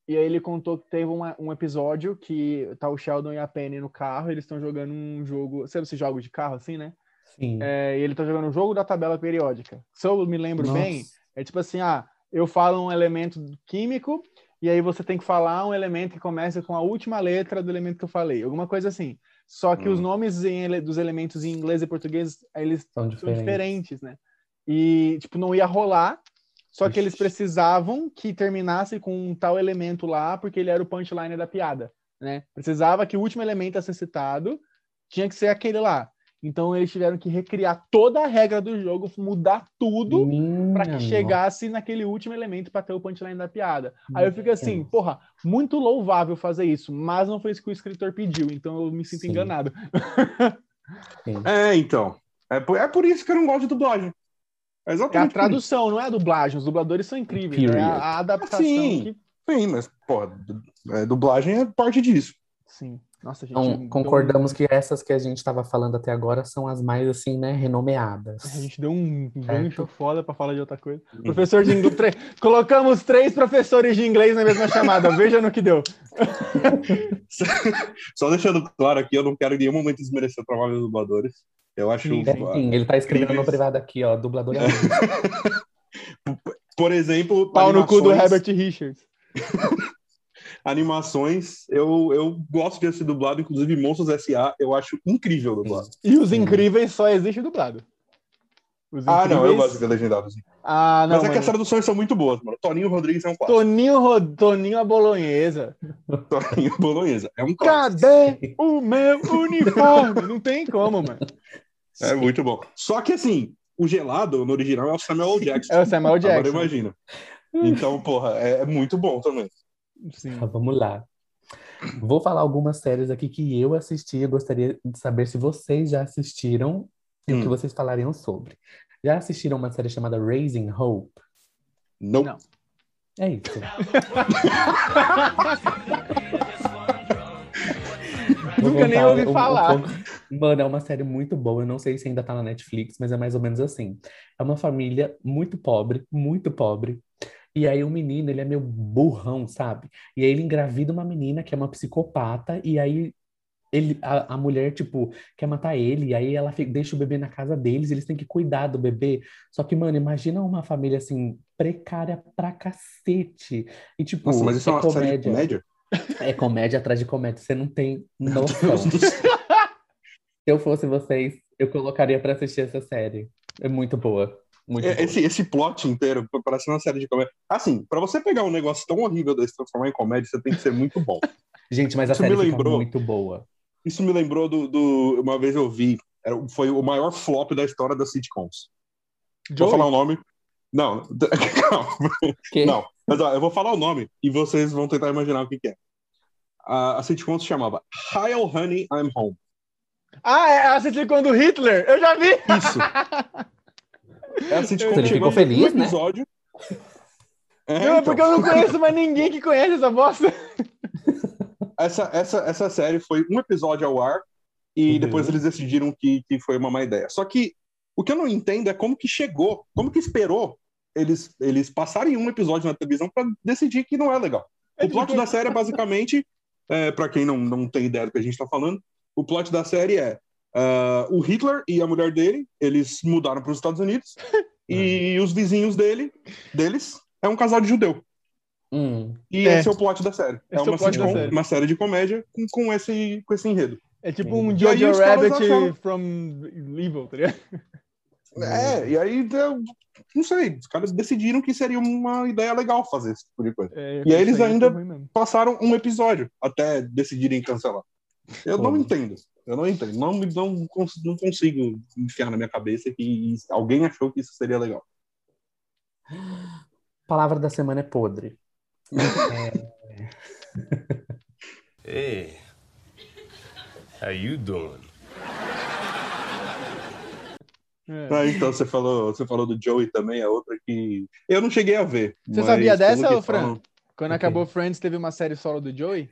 E aí ele contou que teve uma- um episódio que tá o Sheldon e a Penny no carro, eles estão jogando um jogo, sabe esse jogo de carro assim, né? Sim. É, e ele tá jogando o jogo da tabela periódica. Se eu me lembro Nossa. bem, é tipo assim, ah, eu falo um elemento químico e aí você tem que falar um elemento que começa com a última letra do elemento que eu falei, alguma coisa assim. Só que Hum. os nomes ele- dos elementos em inglês e português, eles São são diferentes. diferentes, né? E, tipo, não ia rolar, só que eles Ixi. precisavam que terminasse com um tal elemento lá, porque ele era o punchline da piada, né? Precisava que o último elemento a ser citado tinha que ser aquele lá. Então eles tiveram que recriar toda a regra do jogo, mudar tudo para que Minha chegasse naquele último elemento para ter o punchline da piada. Aí eu fico assim, porra, muito louvável fazer isso, mas não foi isso que o escritor pediu, então eu me sinto Sim. enganado. nossa. Sim. É, então. É por, é por isso que eu não gosto de dublagem. É É a tradução, não é a dublagem. Os dubladores são incríveis. É Period. a, a adaptação Sim. que. Sim, mas, porra, é, dublagem é parte disso. Sim. Nossa, gente. Então, concordamos que essas que a gente estava falando até agora são as mais, assim, né, renomeadas. um- A gente deu um gancho foda pra falar de outra coisa. Uhum. Professor de inglês. tre- Colocamos três professores de inglês na mesma chamada. Veja no que deu. Só deixando claro aqui, eu não quero em nenhum momento desmerecer o trabalho dos dubladores. Eu acho. Sim, Sim, ele tá escrevendo no privado aqui, ó, dublador é Por exemplo, Pau no cu do animações- Herbert Richards. Animações, eu, eu gosto de ser dublado, inclusive Monstros S.A. eu acho incrível dublado. E os incríveis só existe dublado. Ah, não, eu gosto de ver legendado. sim. Ah, não. Mas é que as mas- traduções são muito boas, mano. Toninho Rodrigues é um clássico. Toninho, Ro- Toninho a Bolonhesa. Toninho Bolonhesa é um clássico. Cadê o meu uniforme? Não tem como, mano. É muito bom. Só que assim, o gelado no original é o Samuel L. Jackson. É o Samuel Agora Jackson. imagina. Então, porra, é, é muito bom também. Sim. Tá, vamos lá. Vou falar algumas séries aqui que eu assisti. Eu gostaria de saber se vocês já assistiram e o que Hum. vocês falariam sobre. Já assistiram uma série chamada Raising Hope? Não. Não. É isso. Nunca nem ouvi um- um falar. pouco. Mano, é uma série muito boa. Eu não sei se ainda tá na Netflix, mas é mais ou menos assim. É uma família muito pobre, muito pobre. E aí o menino, ele é meio burrão, sabe? E aí ele engravida uma menina que é uma psicopata, e aí ele, a, a mulher, tipo, quer matar ele, e aí ela fi- deixa o bebê na casa deles, eles têm que cuidar do bebê. Só que, mano, imagina uma família assim, precária pra cacete. E, tipo, Nossa, mas isso é uma série de comédia. comédia? É comédia atrás de comédia, você não tem noção. Se eu fosse vocês, eu colocaria pra assistir essa série. É muito boa. Muito É. Esse, esse plot inteiro parece uma série de comédia. Assim, pra você pegar um negócio tão horrível desse e transformar em comédia, você tem que ser muito bom. Gente, mas a Isso série me fica lembrou- muito boa. Isso me lembrou do, do- Uma vez eu vi, era, foi o maior flop da história das sitcoms. Vou Joey? falar o nome. Não, calma. Que? Não, mas ó, eu vou falar o nome e vocês vão tentar imaginar o que, que é. A, a sitcom se chamava Heil Honey, I'm Home. Ah, é a sitcom do Hitler? Eu já vi! Isso. É a sitcom Ele que ficou chegou feliz, né? episódio. É, Não, é então. porque eu não conheço mais ninguém que conhece essa bosta. essa, essa, essa série foi um episódio ao ar e Uhum. depois eles decidiram que, que foi uma má ideia. Só que o que eu não entendo é como que chegou, como que esperou eles, eles passarem um episódio na televisão para decidir que não é legal. É O plot da série é basicamente, é, para quem não, não tem ideia do que a gente está falando, o plot da série é ah, o Hitler e a mulher dele, eles mudaram para os Estados Unidos e os vizinhos dele, deles, é um casal de judeu. Hum, E É. esse é o plot da série. Esse é é uma, plot da sitcom, série. uma série de comédia com, com, esse, com esse enredo. É tipo um Jojo Rabbit acharam- from Evil, tá ligado? É, e aí, não sei, os caras decidiram que seria uma ideia legal fazer esse tipo de coisa. É, E aí eles isso ainda-. Passaram um episódio até decidirem cancelar. Eu não Pô. entendo. Eu não entendo. Não, não, não consigo enfiar na minha cabeça que alguém achou que isso seria legal. palavra da semana é podre. Hey, how you doing? É. Ah, então você falou, você falou do Joey também, a outra que eu não cheguei a ver. Você sabia dessa, Fran? falam- Quando Ok. acabou Friends, teve uma série solo do Joey?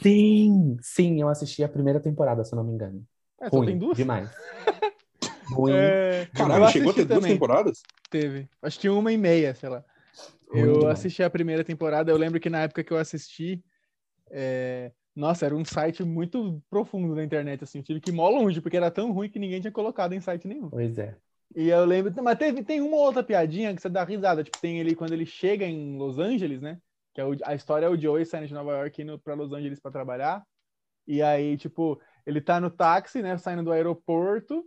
Sim, sim, eu assisti a primeira temporada, se eu não me engano. É, só Ruim, tem duas? demais. Ruim. É, Caralho, eu chegou a ter assisti duas também. temporadas? Teve. Acho que uma e meia, sei lá. Ruim Eu demais. assisti a primeira temporada. Eu lembro que na época que eu assisti, é, nossa, era um site muito profundo na internet, assim. Eu tive que ir mó longe, porque era tão ruim que ninguém tinha colocado em site nenhum. Pois é. E eu lembro, mas teve, tem uma outra piadinha que você dá risada. Tipo, tem ele quando ele chega em Los Angeles, né? Que é o- a história é o Joey saindo de Nova York indo pra Los Angeles pra trabalhar. E aí, tipo, ele tá no táxi, né? Saindo do aeroporto.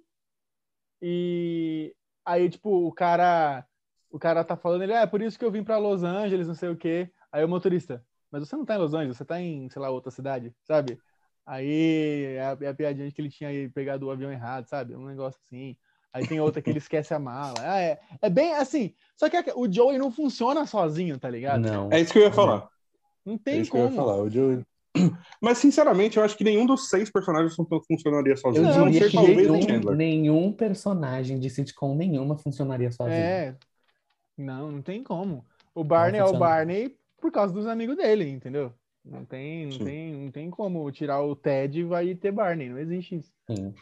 E aí, tipo, o cara. O cara tá falando, ele, ah, é por isso que eu vim pra Los Angeles, não sei o quê. Aí o motorista, mas você não tá em Los Angeles, você tá em, sei lá, outra cidade, sabe? Aí é a, é a piadinha de que ele tinha pegado o avião errado, sabe? Um negócio assim. Aí tem outra que ele esquece a mala. Ah, é, é bem assim. Só que o Joey não funciona sozinho, tá ligado? Não. É isso que eu ia falar. Não É tem isso que eu ia como. falar. O Joey- Mas, sinceramente, eu acho que nenhum dos seis personagens fun- funcionaria Eu sozinho. A não diria que nenhum, nenhum personagem de sitcom nenhuma funcionaria sozinho. É. Não, não tem como. O Barney é o. Barney por causa dos amigos dele, entendeu? Não tem, não Sim. tem, não tem como tirar o Ted e vai ter Barney. Não existe isso. Sim.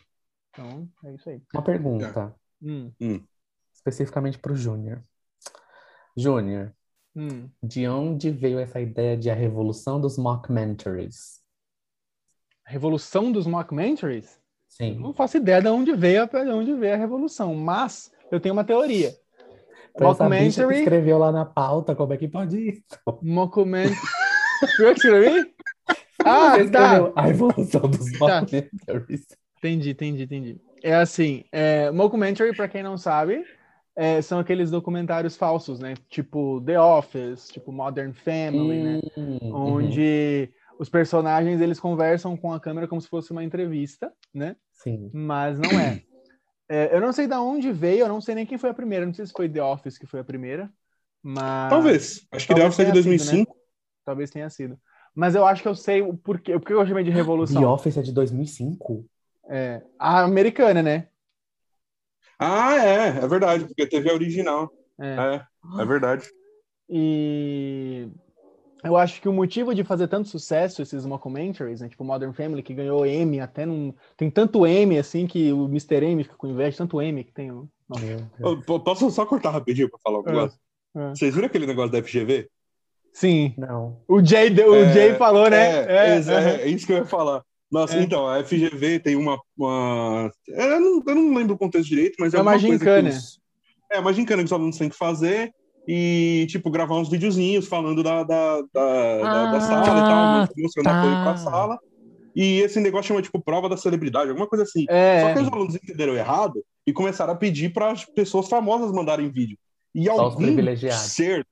Então, é isso aí. Uma pergunta, Hum, especificamente pro Júnior. Júnior, hum. de onde veio essa ideia de a revolução dos mockumentaries? A revolução dos mockumentaries? Sim. Não faço ideia de onde veio, a- de onde veio a revolução, mas eu tenho uma teoria. Foi que Mockumentary, escreveu lá na pauta, como é que pode ir? mockumentary. Fui eu que escrevi? Ah, tá. a revolução dos Tá. mockumentaries. Entendi, entendi, entendi. É assim, é, mockumentary, pra quem não sabe, é, são aqueles documentários falsos, né? Tipo The Office, tipo Modern Family, né? Hum, uhum. Onde os personagens eles conversam com a câmera como se fosse uma entrevista, né? Sim. Mas não é. É, eu não sei de onde veio, eu não sei nem quem foi a primeira. Não sei se foi The Office que foi a primeira, mas Talvez. Acho que Talvez deve ser de tenha sido, né? 2005. talvez tenha sido. Mas eu acho que eu sei o porquê. Por que eu chamei de The revolução? Office é de 2005? É, a americana, né? Ah, é. É verdade, porque teve a original. É. É, é verdade. E eu acho que o motivo de fazer tanto sucesso esses mockumentaries, né, tipo Modern Family, que ganhou M, até num... tem tanto M assim que o Mr. M fica com inveja, tanto M que tem. o- Nossa. Meu Deus. Ô, po- Posso só cortar rapidinho pra falar um É, negócio? é. Vocês viram aquele negócio da FGV? Sim, Não. o Jay, o É, Jay falou, né? É, é, é isso que eu ia falar. Nossa, É. então, a FGV tem uma. uma... Eu, não, eu não lembro o contexto direito, mas É é uma gincana. os- É, uma gincana que os alunos têm que fazer e, tipo, gravar uns videozinhos falando da, da, da, da- da Ah, sala e tal, mostrando tá. apoio pra sala. E esse negócio chama, tipo, prova da celebridade, alguma coisa assim. É, Só que os alunos entenderam errado e começaram a pedir para as pessoas famosas mandarem vídeo. E Só algum ser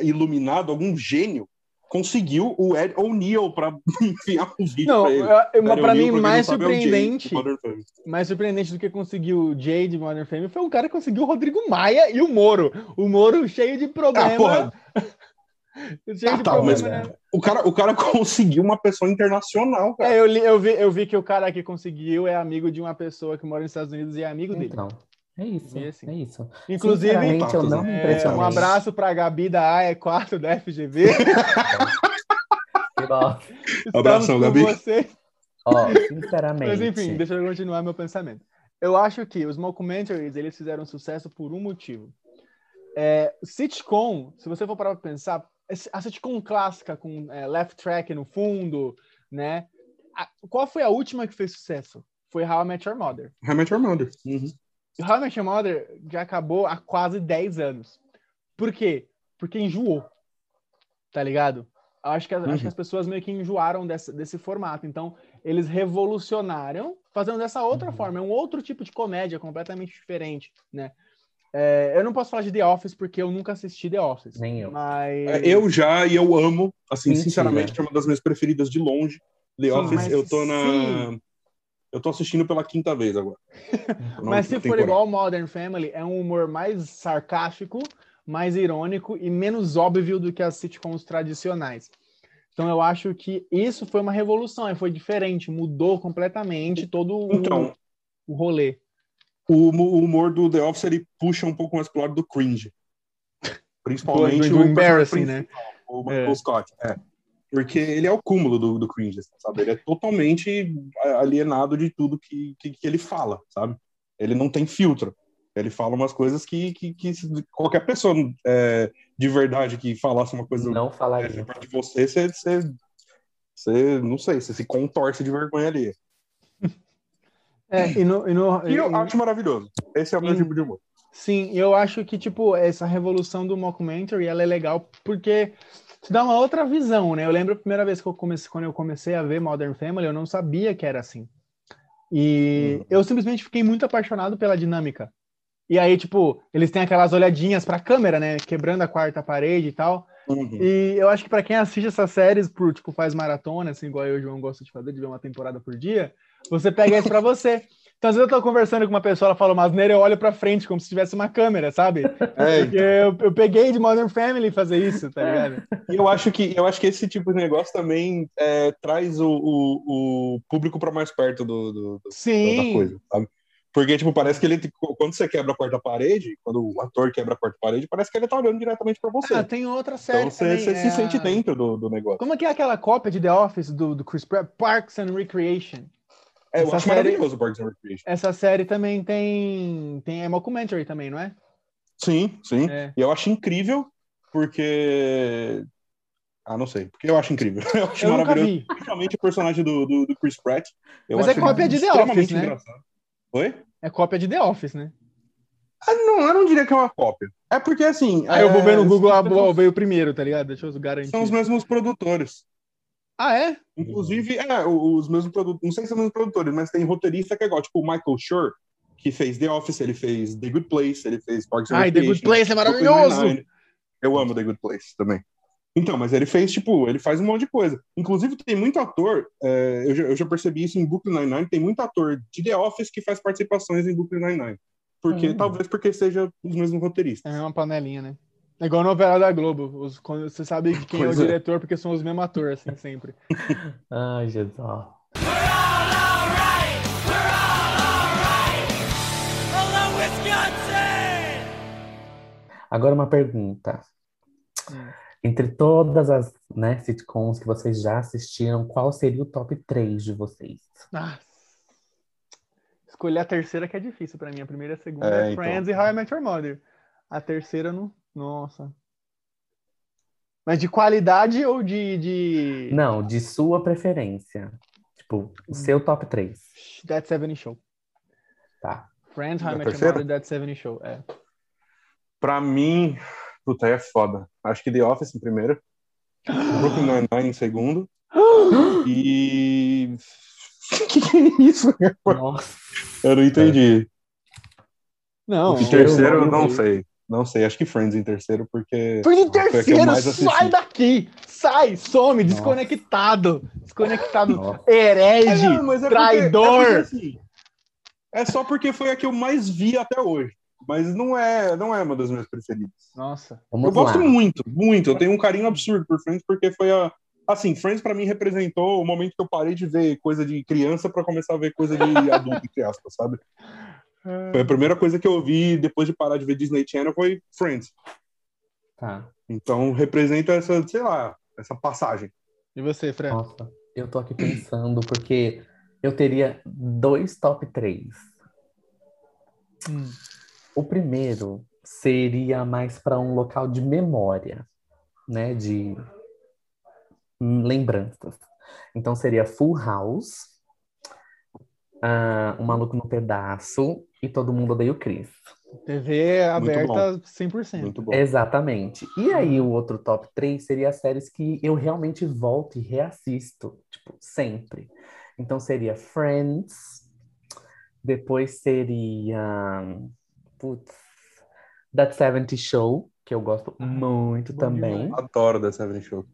iluminado, algum gênio, conseguiu o Ed O'Neill para enfiar um vídeo Não, mas pra O'Neill, mim, mais é surpreendente, Family. mais surpreendente do que conseguiu o Jay de Modern Family foi um cara que conseguiu o Rodrigo Maia e o Moro. O Moro cheio de problema. Ah, porra. cheio Ah, de tá, problema, mas né? o cara, o cara conseguiu uma pessoa internacional, cara. É, eu, li- eu, vi, eu vi que o cara que conseguiu é amigo de uma pessoa que mora nos Estados Unidos e é amigo dele. É isso, assim. é isso. Inclusive, Sinceramente, eu não me é, impressionei. um abraço pra Gabi da AE4 da FGV. Que bom. Abração, Gabi. você. Ó, sinceramente. Mas enfim, deixa eu continuar meu pensamento. Eu acho que os mockumentaries, eles fizeram sucesso por um motivo. É, sitcom, se você for parar pra pensar, a sitcom clássica com é, left track no fundo, né? A- qual foi a última que fez sucesso? Foi How I Met Your Mother. How I Met Your Mother. Uhum. How I Met Your Mother já acabou há quase 10 anos. Por quê? Porque enjoou. Tá ligado? Acho que, as- acho que as pessoas meio que enjoaram desse, desse formato. Então, eles revolucionaram fazendo dessa outra forma. É um outro tipo de comédia completamente diferente, né? É, eu não posso falar de The Office porque eu nunca assisti The Office. Nem eu. Mas... É, Eu já, e eu amo, assim, Mentira. sinceramente, é uma das minhas preferidas de longe. The Sim, Office, eu tô na. Eu tô assistindo pela quinta vez agora. Mas se for igual Modern Family, é um humor mais sarcástico, mais irônico e menos óbvio do que as sitcoms tradicionais. Então eu acho que isso foi uma revolução, foi diferente, mudou completamente todo o, Então, o rolê. o, o humor do The Office ele puxa um pouco mais pro lado do cringe. Principalmente Do- do o embarrassing, né? O Michael É. Scott. É. Porque ele é o cúmulo do, do cringe, assim, sabe? Ele é totalmente alienado de tudo que, que, que ele fala, sabe? Ele não tem filtro. Ele fala umas coisas que, que, que qualquer pessoa é, de verdade que falasse uma coisa Não é, falaria. perto de você, você, você, você, não sei, você se contorce de vergonha ali. É, e no, e no- E eu e- acho maravilhoso. Esse é o meu tipo de humor. Sim, eu acho que, tipo, essa revolução do mockumentary, ela é legal porque te dá uma outra visão, né? Eu lembro a primeira vez que eu comecei, quando eu comecei a ver Modern Family, eu não sabia que era assim. E Uhum. eu simplesmente fiquei muito apaixonado pela dinâmica. E aí, tipo, eles têm aquelas olhadinhas pra câmera, né? Quebrando a quarta parede e tal. Uhum. E eu acho que pra quem assiste essas séries por, tipo, faz maratona, assim, igual eu e o João gosta de fazer, de ver uma temporada por dia, você pega isso pra você. Então, às vezes eu tô conversando com uma pessoa, ela fala umas neiras, eu olho pra frente, como se tivesse uma câmera, sabe? É, Porque eu, eu peguei de Modern Family fazer isso, tá ligado? E eu acho que eu acho que esse tipo de negócio também é, traz o, o, o público para mais perto do, do- do- da Sim. coisa, sabe? Porque, tipo, parece que ele. Quando você quebra a quarta parede, quando o ator quebra a quarta parede, parece que ele tá olhando diretamente para você. Ah, tem outra série então você, também, você é se sente dentro do, do negócio. Como é que é aquela cópia de The Office do, do Chris Pratt? Parks and Recreation. É, eu essa acho série- maravilhoso o Parks and Recreation. Essa série também tem tem é mockumentary também, não é? Sim, sim. É. E eu acho incrível, porque. Ah, não sei. Porque eu acho incrível. Eu acho Eu maravilhoso. vi. Principalmente o personagem do, do, do Chris Pratt. Eu Mas é acho cópia de The Office, né? engraçado. Oi? É cópia de The Office, né? Ah, não, eu não diria que é uma cópia. É porque, assim... Aí eu vou ver no é, Google, ah, veio primeiro, tá ligado? Deixa eu garantir. São os mesmos produtores. Ah, é? Inclusive, é, os mesmos produtores... Não sei se são os mesmos produtores, mas tem roteirista que é igual. Tipo, o Michael Schur, que fez The Office, ele fez The Good Place, ele fez Parks and Ai, The Good Place é maravilhoso! Eu amo The Good Place também. Então, mas ele fez, tipo, ele faz um monte de coisa. Inclusive, tem muito ator, é, eu, já, eu já percebi isso em Brooklyn Nine-Nine, tem muito ator de The Office que faz participações em Brooklyn Nine-Nine. Porque, Hum. talvez porque seja os mesmos roteiristas. É uma panelinha, né? É igual a novela da Globo. Os, quando você sabe quem Pois é o é. diretor, porque são os mesmos atores, assim, sempre. Ai, Jesus. Agora uma pergunta. Hum. Entre todas as né, sitcoms que vocês já assistiram, qual seria o top 3 de vocês? Ah, escolher a terceira que é difícil pra mim. A primeira e a segunda É, é então. Friends e How I Met Your Mother. A terceira não. Nossa. Mas de qualidade ou de. de... Não, de sua preferência. Tipo, o seu top 3. That 70 Show. Tá. Friends, How I Met Your? Mother, That 70 Show. É. Pra mim, puta, é foda. Acho que The Office em primeiro, Brooklyn Nine-Nine em segundo, e... que que é isso? Nossa. Eu não entendi. Não. em terceiro, eu- eu não sei. Não sei, acho que Friends em terceiro, porque... A que eu terceiro, sai daqui! Sai, some, desconectado! Desconectado, Nossa. herege, É, não, é porque- traidor! É, porque, assim, é só porque foi a que eu mais vi até hoje. Mas não é, não é uma das minhas preferidas. Nossa. Vamos eu gosto lá. muito, muito. Eu tenho um carinho absurdo por Friends, porque foi a. Assim, Friends pra mim representou o momento que eu parei de ver coisa de criança pra começar a ver coisa de adulto, entre aspas, sabe? Foi a primeira coisa que eu vi depois de parar de ver Disney Channel foi Friends. Tá. Então representa essa, sei lá, essa passagem. E você, Fran? Nossa, eu tô aqui pensando porque eu teria dois top 3. Hum. O primeiro seria mais para um local de memória, né? De lembranças. Então seria Full House, ah, Um Maluco no Pedaço e Todo Mundo Odeia o Chris. TV aberta 100%. Muito bom. Exatamente. E aí o outro top 3 seria as séries que eu realmente volto e reassisto, tipo, sempre. Então seria Friends, depois seria putz, That 70 Show, que eu gosto muito bom também. Adoro The Seven Show.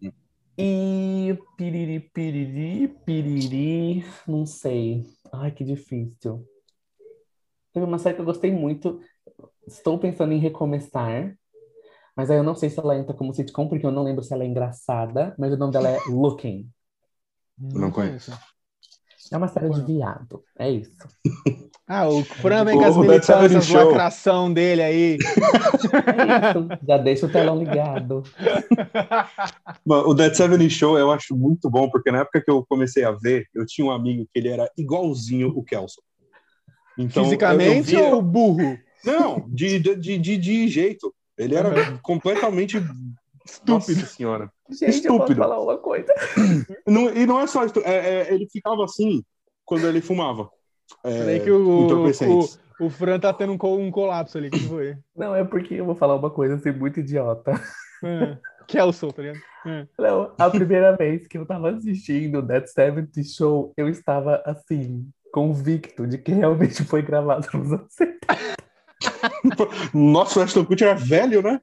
E piriri, piriri, piriri, não sei. Ai, que difícil. Teve uma série que eu gostei muito. Estou pensando em recomeçar, mas aí eu não sei se ela entra como sitcom, porque eu não lembro se ela é engraçada, mas o nome dela é Looking. Não conheço. É uma série de viado. É isso. Ah, o Fran vem com as O That 70 militâncias, lacração dele aí. É isso. Já deixa o telão ligado. Mano, O Dead Seven Show eu acho muito bom, porque na época que eu comecei a ver, eu tinha um amigo que ele era igualzinho o Kelson. Então, Fisicamente eu- eu via- ou burro? Não, de, de, de, de- jeito. Ele era completamente Estúpido. Nossa senhora. Gente, eu posso Estúpido. falar uma coisa. Não- e não é só isso, é- é- ele ficava assim quando ele fumava. É, Peraí que o, o, o Fran tá tendo um, co- um colapso ali. que foi? Não, é porque eu vou falar uma coisa assim, muito idiota. Ah, Kelson, tá ligado? Ah. Não, a primeira vez que eu tava assistindo That 70 Show, eu estava assim, convicto de que realmente foi gravado nos anos 70. Nossa, o Ashton Kutcher é velho, né?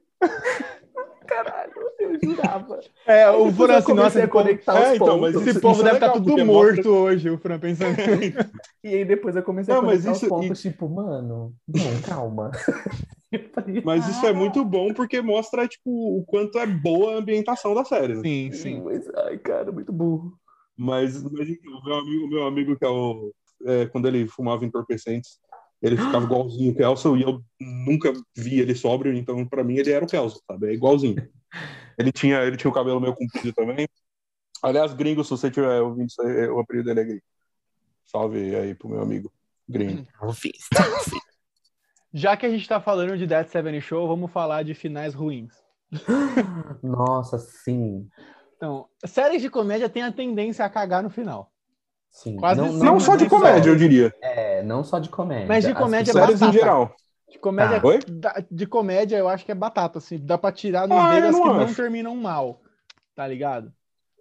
Caralho, eu jurava. É, o Fran assim, nossa, a conectar os É, então, pontos. mas esse povo é deve estar legal, tudo morto mostra- hoje, o Fran pensando. E aí depois eu comecei a Não, mas conectar isso- os pontos, e- tipo, mano, não, calma. Falei, Mas isso é muito bom porque mostra tipo, o quanto é boa a ambientação da série. né? Sim, sim, mas, ai, cara, muito burro. Mas, mas enfim, o meu amigo, o meu amigo que é o. é, quando ele fumava entorpecentes, ele ficava igualzinho o Kelson e eu nunca vi ele sóbrio, então pra mim ele era o Kelson, sabe? É igualzinho. Ele tinha, ele tinha o cabelo meio comprido também. Aliás, gringo, se você tiver ouvindo isso aí, o apelido dele é gringo. Salve aí pro meu amigo gringo. Já que a gente tá falando de Dead Seven Show, vamos falar de finais ruins. Nossa, sim, Então, séries de comédia têm a tendência a cagar no final. Sim. Quase não. Não não, só de comédia, eu diria. É, não só de comédia. Mas de As comédia é Séries em batata. geral. De comédia, Tá. Da- de comédia eu acho que é batata, assim. Dá pra tirar nos Ah, não que não acho. terminam mal. Tá ligado?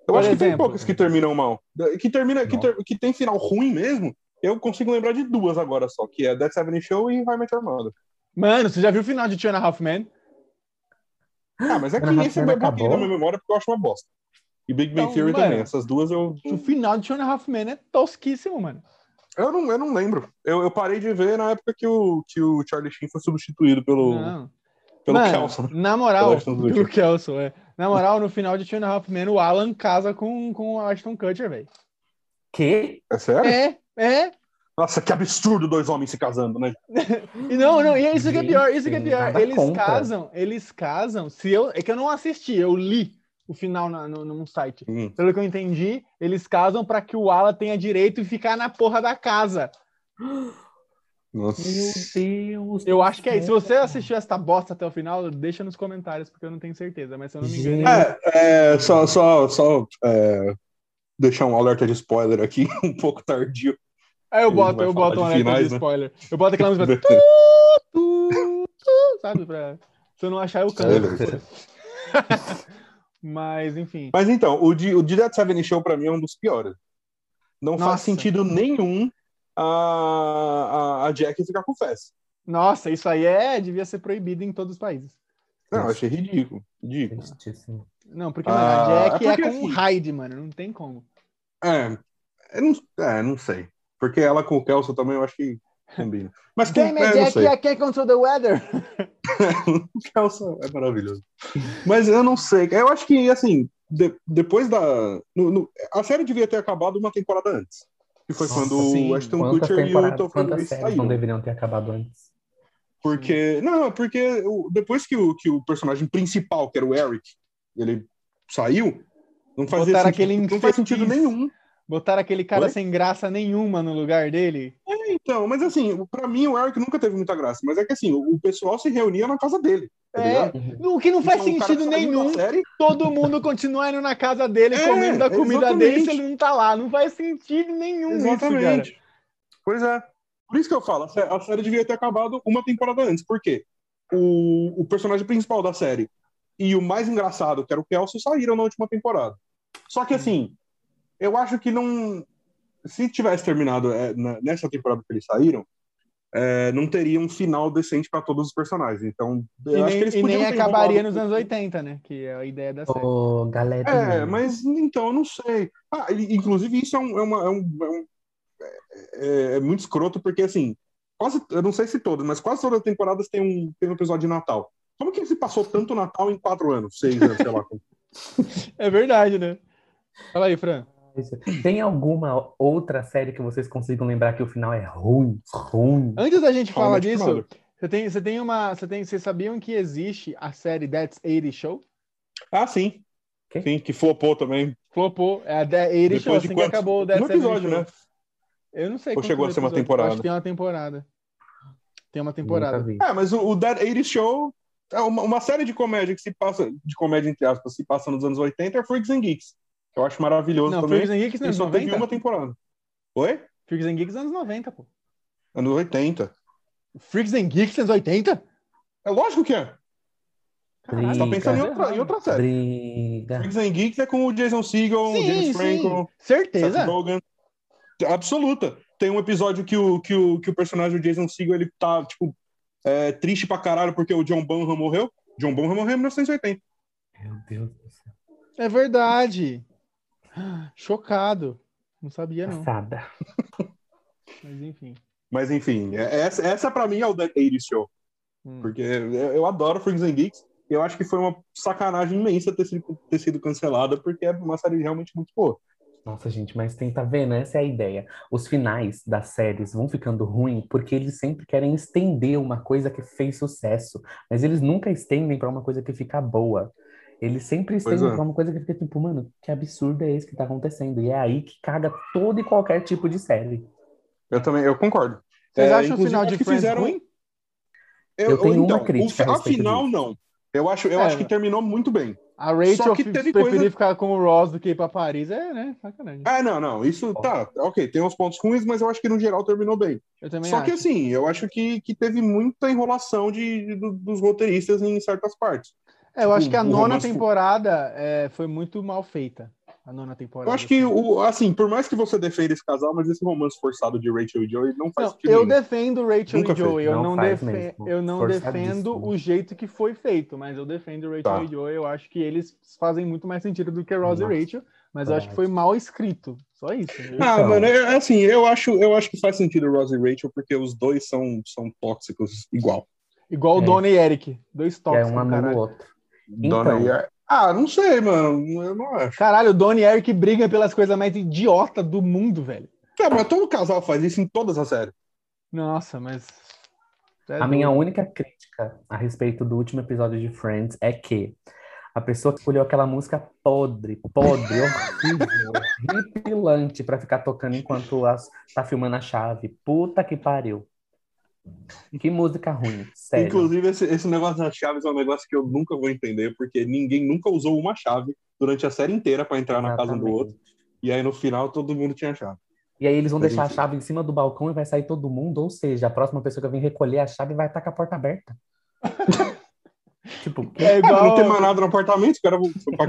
Eu Por acho que tem exemplo. poucas que terminam mal. Que, termina, que, ter- que tem final ruim mesmo. Eu consigo lembrar de duas agora só, que é Dead Seven Show e Vai Meter Mother. Mano, você já viu o final de Two and a Half Men? Ah, mas é que esse botei na acabou? minha memória porque eu acho uma bosta. E Big Bang Então, Theory mano. também. Essas duas eu, O final de Two and a Half Men é tosquíssimo, mano. eu, não, eu não lembro. Eu, eu parei de ver na época que o, que o Charlie Sheen foi substituído pelo, Não. pelo Mano, Kelson. Na moral, Pelo Kelson, é. Na moral, no final de Two and a Half Men, o Alan casa com, com o Ashton Kutcher, velho. Que? É sério? É, é. Nossa, que absurdo dois homens se casando, né? E não, não, e é isso que é pior, isso que é pior. Eles contra. casam, eles casam. Se eu, é que eu não assisti, eu li o final na, no, num site. Pelo que eu entendi, eles casam pra que o Alan tenha direito de ficar na porra da casa. Nossa. Meu Deus. Eu acho que é isso. Se você assistiu essa bosta até o final, deixa nos comentários, porque eu não tenho certeza, mas se eu não me engano. É- É, é, só, só, só é, deixar um alerta de spoiler aqui, um pouco tardio. Aí eu boto, vai eu boto de um alerta de finais, né? spoiler. Eu boto aquela música. tu, tu, tu, sabe? Pra... Se eu não achar, eu canto. Mas, enfim. Mas então, o de, o de Dead Seven Show pra mim é um dos piores. Não Nossa. faz sentido nenhum a, a, a Jack ficar com o Fess. Nossa, isso aí é devia ser proibido em todos os países. Não, eu achei ridículo. Ridículo. Tristíssimo. Não, porque, Ah, mano, a Jack é é, porque, com o assim- Hyde, mano. Não tem como. É, eu não, é, não sei. Porque ela com o Kelso também eu acho que combina. Mas quem Damn é, Jack. I can't control the weather. O Kelso é maravilhoso. Mas eu não sei. Eu acho que, assim, de- depois da. no- no- a série devia ter acabado uma temporada antes. Que foi Nossa, quando sim. o Ashton Quantas Kutcher e o Grace séries não saíram. deveriam ter acabado antes? Porque. Não, porque depois que o, que o personagem principal, que era o Eric, ele saiu, não fazia Botaram sentido, aquele não faz sentido nenhum. Botaram aquele cara Oi? sem graça nenhuma no lugar dele. Então, mas assim, pra mim o Eric nunca teve muita graça. Mas é que assim, o, pessoal se reunia na casa dele. Tá É, ligado? O que não faz Então, o cara sentido nenhum. Todo mundo continua indo na casa dele, É, comendo da comida dele, se exatamente. ele não tá lá. Não faz sentido nenhum isso. Exatamente. Pois é. Por isso que eu falo, a sé- a série devia ter acabado uma temporada antes. Por quê? O, o personagem principal da série e o mais engraçado, que era o Kelsey, saíram na última temporada. Só que assim, eu acho que não. Se tivesse terminado é, na- nessa temporada que eles saíram, é, não teria um final decente para todos os personagens. Então, eu E acho nem, que eles e nem acabaria nos anos pouquinho. 80, né? Que é a ideia da série. Ô, galera. É, mas então, eu não sei. Ah, inclusive, isso é, um, é, uma- é um- é um- é- é muito escroto, porque assim, quase, eu não sei se todas, mas quase todas as temporadas tem um, tem um episódio de Natal. Como que se passou tanto Natal em quatro anos, seis anos, sei lá. É verdade, né? Fala aí, Fran. Tem alguma outra série que vocês consigam lembrar que o final é ruim? Ruim? Antes da gente falar disso, você tem, você tem uma. Você tem, vocês sabiam que existe a série That's 80 Show? Ah, sim. Quê? Sim, que flopou também. Flopou. É a The 80 Depois Show, de assim que acabou o That's 80 episódio, Show. né? Eu não sei Ou chegou a ser uma temporada? Acho que tem uma temporada. Tem uma temporada. É, mas o, o Dead 80 Show é uma, uma série de comédia que se passa, de comédia entre aspas, se passa nos anos 80 é Freaks and Geeks. Eu acho maravilhoso Não, também. Freaks and Geeks anos só teve 90? uma temporada. Oi? Freaks and Geeks anos 90, pô. Anos 80. Freaks and Geeks anos 80? É lógico que é. Caralho, Você tá pensando em outra, em outra série. Briga. Freaks and Geeks é com o Jason Segel, Sim, James sim. Franco, Certeza. Seth Rogen. Absoluta. Tem um episódio que o, que o, que o personagem do Jason Segel, ele tá, tipo, é, triste pra caralho porque o John Bonham morreu. John Bonham morreu em 1980. Meu Deus do céu. É verdade. Chocado. Não sabia, não. Passada. Mas enfim. Mas enfim, é- essa, essa pra mim é o Dead 80 Show. Hum. Porque eu, eu adoro Freaks and Geeks. Eu acho que foi uma sacanagem imensa ter sido, ter sido cancelada, porque é uma série realmente muito boa. Nossa, gente, mas tenta ver, né? Essa é a ideia. Os finais das séries vão ficando ruins porque eles sempre querem estender uma coisa que fez sucesso, mas eles nunca estendem pra uma coisa que fica boa. Eles sempre Pois estendem é. uma coisa que fica tipo, mano, que absurdo é esse que tá acontecendo? E é aí que caga todo e qualquer tipo de série. Eu também, eu concordo. Vocês É, acham o final de que Friends fizeram- ruim? Eu tenho uma crítica o, a final, disso. não. Eu acho, eu É. acho que terminou muito bem. A Rachel Só que teve preferir coisa- ficar com o Ross do que ir pra Paris. É, né? Sacanagem. Ah, não, não. Isso tá, ok, tem uns pontos ruins, mas eu acho que no geral terminou bem. Eu também Só acho. que assim, eu acho que, que teve muita enrolação de, de- do- dos roteiristas em certas partes. É, eu acho que a nona temporada é, foi muito mal feita. A nona temporada. Eu acho que, o, assim, por mais que você defenda esse casal, mas esse romance forçado de Rachel e Joey não faz Não, sentido eu nenhum. defendo Rachel Nunca e Joey. Eu Não defe- eu não defendo o jeito que foi feito, mas eu defendo Rachel Tá. e Joey. Eu acho que eles fazem muito mais sentido do que Ross Nossa, e Rachel, mas eu acho que foi mal escrito. Só isso. né? Ah, Então. mano, é, assim, eu acho, eu acho que faz sentido Ross e Rachel, porque os dois são, são tóxicos igual. Igual o É. Dona e Eric. Dois Que é tóxicos, um anula caralho. o outro. Dona Então. Ah, não sei, mano. Eu não acho. Caralho, o Dona e Eric brigam pelas coisas mais idiota do mundo, velho. É, mas todo casal faz isso em todas as séries. Nossa, mas. É A minha única crítica a respeito do último episódio de Friends é que a pessoa que escolheu aquela música podre, podre, horrível, horripilante pra ficar tocando enquanto as, tá filmando a chave. Puta que pariu. Que música ruim, sério. Inclusive, esse, esse negócio das chaves é um negócio que eu nunca vou entender, porque ninguém nunca usou uma chave durante a série inteira pra entrar na casa um do outro. Exatamente. E aí, no final, todo mundo tinha chave. E aí eles vão deixar a enfim. chave em cima do balcão e vai sair todo mundo, ou seja, a próxima pessoa que vir recolher a chave vai estar com a porta aberta. tipo, É É, mas não igual, tem mais nada no apartamento, quê?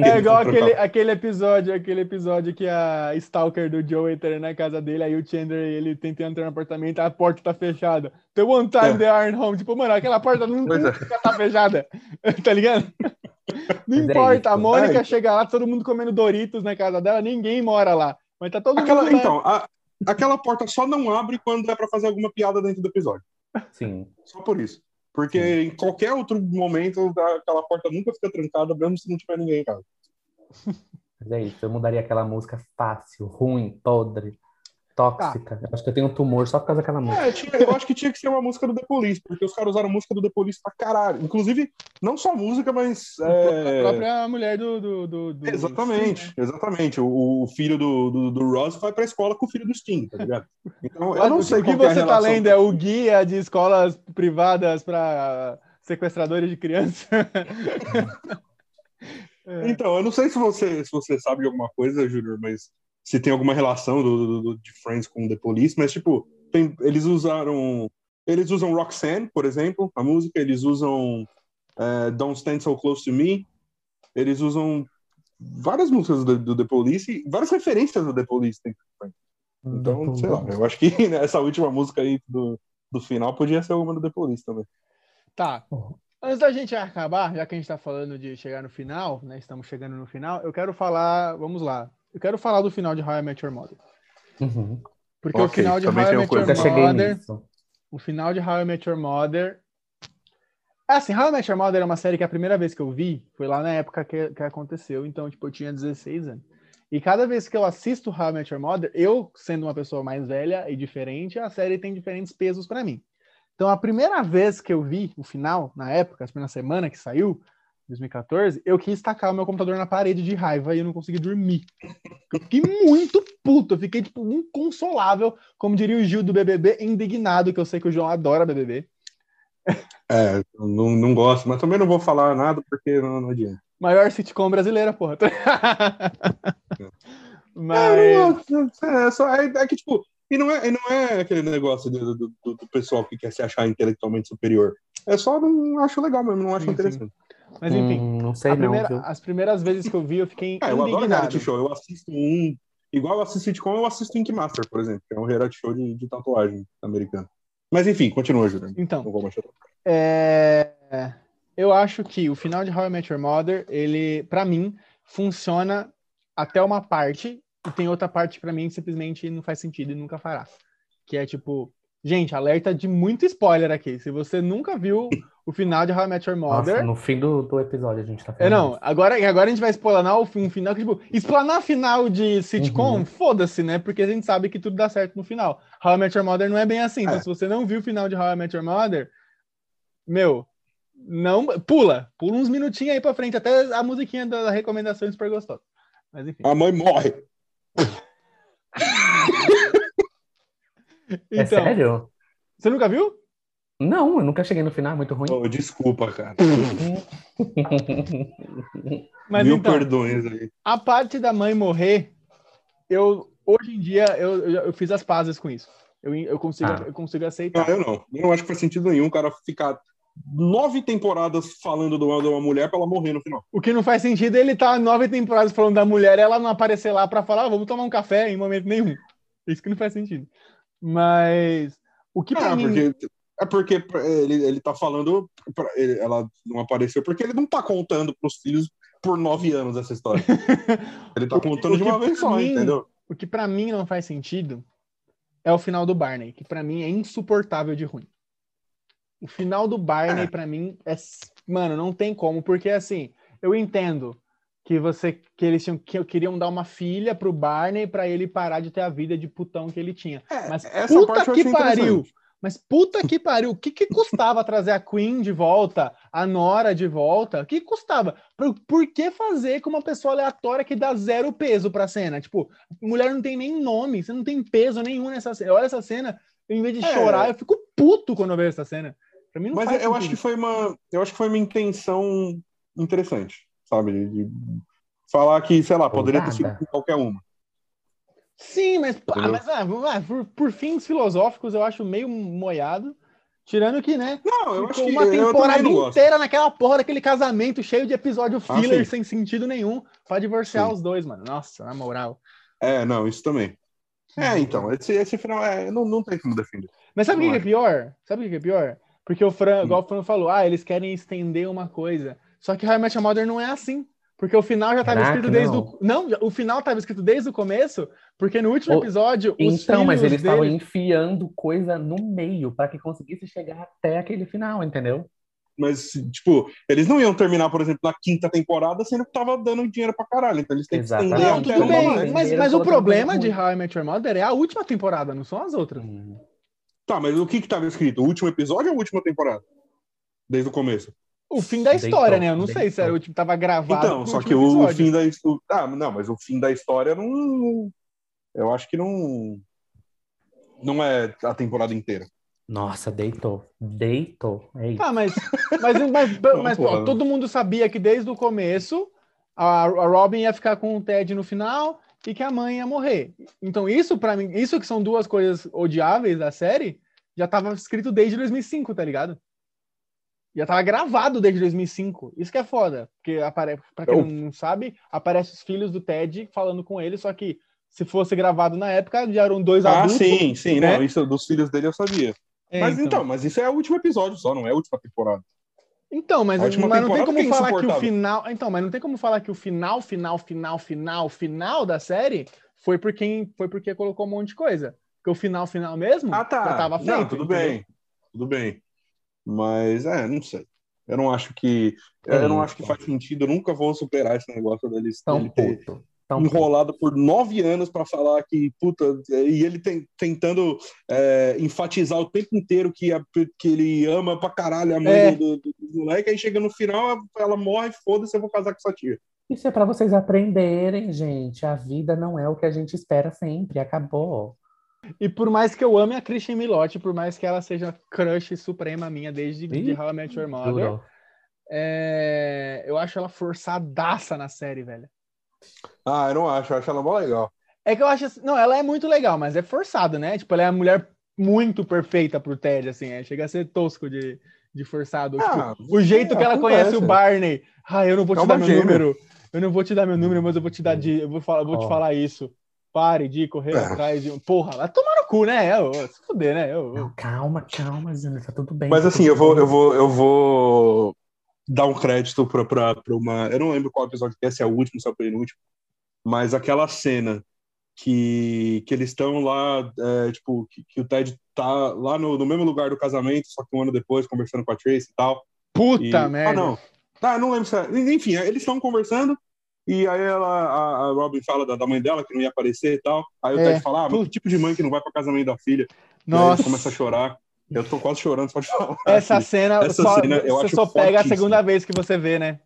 é igual aquele, aquele episódio, aquele episódio que a Stalker do Joe entra na casa dele, aí o Chandler ele tenta entrar no apartamento, a porta tá fechada. The one time É. they aren't home. Tipo, mano, aquela porta não Pois é. nunca tá fechada. tá ligado? Não Mas é importa, a. Mônica É. chega lá, todo mundo comendo Doritos na casa dela, ninguém mora lá. Mas tá todo Aquela, mundo lá. então, a- aquela porta só não abre quando é pra fazer alguma piada dentro do episódio. sim. Só por isso. Porque em qualquer outro momento, aquela porta nunca fica trancada, mesmo se não tiver ninguém em casa. Mas é isso, eu mudaria aquela música fácil, ruim, podre. Tóxica. Eu acho que eu tenho um tumor só por causa daquela música. É, tinha- eu acho que tinha que ser uma música do The Police, porque os caras usaram música do The Police pra caralho. Inclusive, não só música, mas. A é, própria mulher do. do, do, do Exatamente, Sting, né? exatamente. O, o filho do, do, do Ross vai pra escola com o filho do Sting, tá ligado? Então, eu não o sei que qual que é a você tá relação. lendo é o guia de escolas privadas para sequestradores de crianças. É. Então, eu não sei se você, se você sabe de alguma coisa, Júnior, mas se tem alguma relação do, do- do- de Friends com The Police, mas, tipo, tem- eles usaram. Eles usam Roxanne, por exemplo, a música, eles usam eh, Don't Stand So Close to Me, eles usam várias músicas do, do The Police, e várias referências do The Police. tem. Então, sei lá, eu acho que essa última música aí do, do final podia ser alguma do The Police também. Tá. Antes da gente acabar, já que a gente tá falando de chegar no final, né? Estamos chegando no final, eu quero falar. Vamos lá. Eu quero falar do final de How I Met Your Mother. Uhum. Porque o Ok, final de How I Met Your Mother. O final de How I Met Your Mother. É Assim, How I Met Your Mother é uma série que a primeira vez que eu vi foi lá na época que, que aconteceu, então, tipo, eu tinha 16 anos. E cada vez que eu assisto How I Met Your Mother, eu, sendo uma pessoa mais velha e diferente, a série tem diferentes pesos pra mim. Então, a primeira vez que eu vi o final, na época, a primeira semana que saiu, 2014, eu quis tacar o meu computador na parede de raiva e eu não consegui dormir. Eu fiquei muito puto, eu fiquei, tipo, inconsolável, como diria o Gil do BBB, indignado, que eu sei que o João adora BBB. É, não, não gosto, mas também não vou falar nada porque não, não adianta. Maior sitcom brasileira, porra. É, Mas. não, é, só, é, é que, tipo, e não é, e não é aquele negócio do, do, do- pessoal que quer se achar intelectualmente superior. É só não acho legal mesmo, não acho Sim, sim. Mas enfim. Hum, não sei a não, primeira- viu? as primeiras vezes que eu vi, eu fiquei É, eu adoro reality show. Eu assisto um. Igual eu assisto sitcom, eu assisto Ink Master, por exemplo, que é um reality show de, de tatuagem americano. Mas enfim, continua, Júlio. Então. É, Eu acho que o final de How I Met Your Mother, ele, pra mim, funciona até uma parte, e tem outra parte pra mim que simplesmente não faz sentido e nunca fará. Que é tipo, gente, alerta de muito spoiler aqui. Se você nunca viu o final de How I Met Your Mother, Nossa, no fim do, do episódio a gente tá é, falando. não, disso. agora, agora a gente vai explanar o fim- um final que, tipo, explanar final de sitcom, Uhum. foda-se, né? Porque a gente sabe que tudo dá certo no final. How I Met Your Mother não é bem assim. Então, É. se você não viu o final de How I Met Your Mother, meu, não, pula, pula uns minutinhos aí pra frente, até a musiquinha da recomendação é super gostosa. Mas enfim. A mãe morre. É Então, sério? você nunca viu? Não, eu nunca cheguei no final, é muito ruim. Oh, desculpa, cara. Mas Mil então, perdões aí. a parte da mãe morrer, eu hoje em dia eu, eu, fiz as pazes com isso. Eu, eu, consigo, Ah. eu consigo aceitar. Ah, eu não. Eu não acho que faz sentido nenhum o cara ficar nove temporadas falando de uma, de uma mulher pra ela morrer no final. O que não faz sentido é ele estar nove temporadas falando da mulher e ela não aparecer lá pra falar, ah, vamos tomar um café em momento nenhum. Isso que não faz sentido. Mas o que pra Ah, mim. porque, é porque ele, ele tá falando, pra- ele- ela não apareceu, porque ele não tá contando pros filhos por nove anos essa história. Ele tá que- contando o de que uma vez só, mim- entendeu? O que pra mim não faz sentido é o final do Barney, que pra mim é insuportável de ruim. O final do Barney, É. pra mim, é. Mano, não tem como, porque assim, eu entendo que você que eles tinham, que queriam dar uma filha pro Barney pra ele parar de ter a vida de putão que ele tinha. Mas É, essa puta parte que pariu! Mas puta que pariu, o que que custava trazer a Queen de volta, a Nora de volta? O que custava? Por, por que fazer com uma pessoa aleatória que dá zero peso pra cena? Tipo, mulher não tem nem nome, você não tem peso nenhum nessa cena. Olha essa cena, em vez de É. chorar, eu fico puto quando eu vejo essa cena. Pra mim não Mas faz eu acho que foi uma, eu acho que foi uma intenção interessante, sabe? De, de falar que, sei lá, poderia ter sido qualquer uma. Sim, mas, pá, mas ah, ah, por, por fins filosóficos eu acho meio moiado. Tirando que, né? Não, eu acho que uma temporada inteira naquela porra daquele casamento cheio de episódio Ah, filler sim. sem sentido nenhum pra divorciar Sim. os dois, mano. Nossa, na moral. É, não, isso também. É, então, esse, esse final é, não, não tem como defender. Mas sabe o que, Não que é pior? Sabe o que é pior? Porque o Fran, igual o Fran falou, ah, eles querem estender uma coisa. Só que How I Met Your Mother não é assim. Porque o final já estava escrito desde não. o. Não, o final estava escrito desde o começo, porque no último O- episódio. os Então, mas eles estavam dele- enfiando coisa no meio para que conseguisse chegar até aquele final, entendeu? mas, tipo, eles não iam terminar, por exemplo, na quinta temporada, sendo que tava dando dinheiro pra caralho. Então eles têm que Exatamente. estender Não, até tudo bem, mais. mas, mas o problema de How I Met Your Mother é a última temporada, não são as outras. Hum. Tá, mas o que que tava escrito? O último episódio ou a última temporada? Desde o começo. O fim da Deitou, história, né? Eu não sei deitou. se era o último, tava gravado. Então, só que o, o fim da história. Ah, não, mas o fim da história não. Eu acho que não. Não é a temporada inteira. Nossa, deitou. Deitou. Isso. Tá, mas, mas, mas, mas, porra. ó, todo mundo sabia que desde o começo a, a Robin ia ficar com o Ted no final e que a mãe ia morrer. Então, isso pra mim, isso que são duas coisas odiáveis da série, já tava escrito desde 2005, tá ligado? Já tava gravado desde 2005. Isso que é foda. Porque aparece, pra quem não sabe, aparece os filhos do Ted falando com ele, só que se fosse gravado na época, já eram dois Ah, adultos. sim, sim. né? Não, isso dos filhos dele eu sabia. É, mas então. mas isso é o último episódio só, não é a última temporada. Então, mas, mas não tem como falar que o final. Então, mas não tem como falar que o final, final, final, final, final da série foi por quem foi porque colocou um monte de coisa. Porque o final, final mesmo Ah, tá. já tava feito. não, tudo entendeu? bem. Tudo bem. Mas, é, não sei. Eu não acho que. É eu não acho que faz sentido. Eu nunca vou superar esse negócio deles Tão dele ter puto. Tão puto. enrolado por nove anos para falar que, puta, e ele tem- tentando é, enfatizar o tempo inteiro que, a- que ele ama pra caralho a mãe É. do, do, do moleque, aí chega no final, ela morre, foda-se, eu vou casar com sua tia. Isso é pra vocês aprenderem, gente. A vida não é o que a gente espera sempre. Acabou. E por mais que eu ame a Christian Milotti, por mais que ela seja crush suprema minha desde de Ih, How I Met Your Mother, é, eu acho ela forçadaça na série, velho. Ah, eu não acho, eu acho ela mó legal. É que eu acho assim, não, ela é muito legal, mas é forçado, né? Tipo, ela é a mulher muito perfeita pro Ted, assim, é, chega a ser tosco de, de forçado. Ah, Tipo, o jeito que ela acontece. conhece o Barney. Ah, eu não vou É te uma dar meu gêmea. número. Eu não vou te dar meu número, mas eu vou te dar de, eu vou falar, eu vou te Ó. falar isso. Pare de correr É. atrás de, porra, vai tomar no cu, né? Eu, eu, se fuder, né? Eu, eu- Não, calma, calma, Júnior. Tá tudo bem. Mas tá assim, eu vou, bem. eu vou, eu vou dar um crédito pra, pra, pra uma. Eu não lembro qual episódio que é, se é o último, se é o penúltimo, mas aquela cena que, que eles estão lá, é, tipo, que, que o Ted tá lá no, no mesmo lugar do casamento, só que um ano depois, conversando com a Tracy e tal. Puta E- merda. Ah, não. Ah, não lembro se é. Enfim, eles estão conversando. E aí ela, a, a Robin fala da, da mãe dela, que não ia aparecer e tal. Aí o É. Ted fala, ah, mas que tipo de mãe que não vai pra casamento da filha? E Nossa, começa a chorar. Eu tô quase chorando só de falar. essa cena, Essa só, cena eu você acho só pega a fortíssima. segunda vez que você vê, né?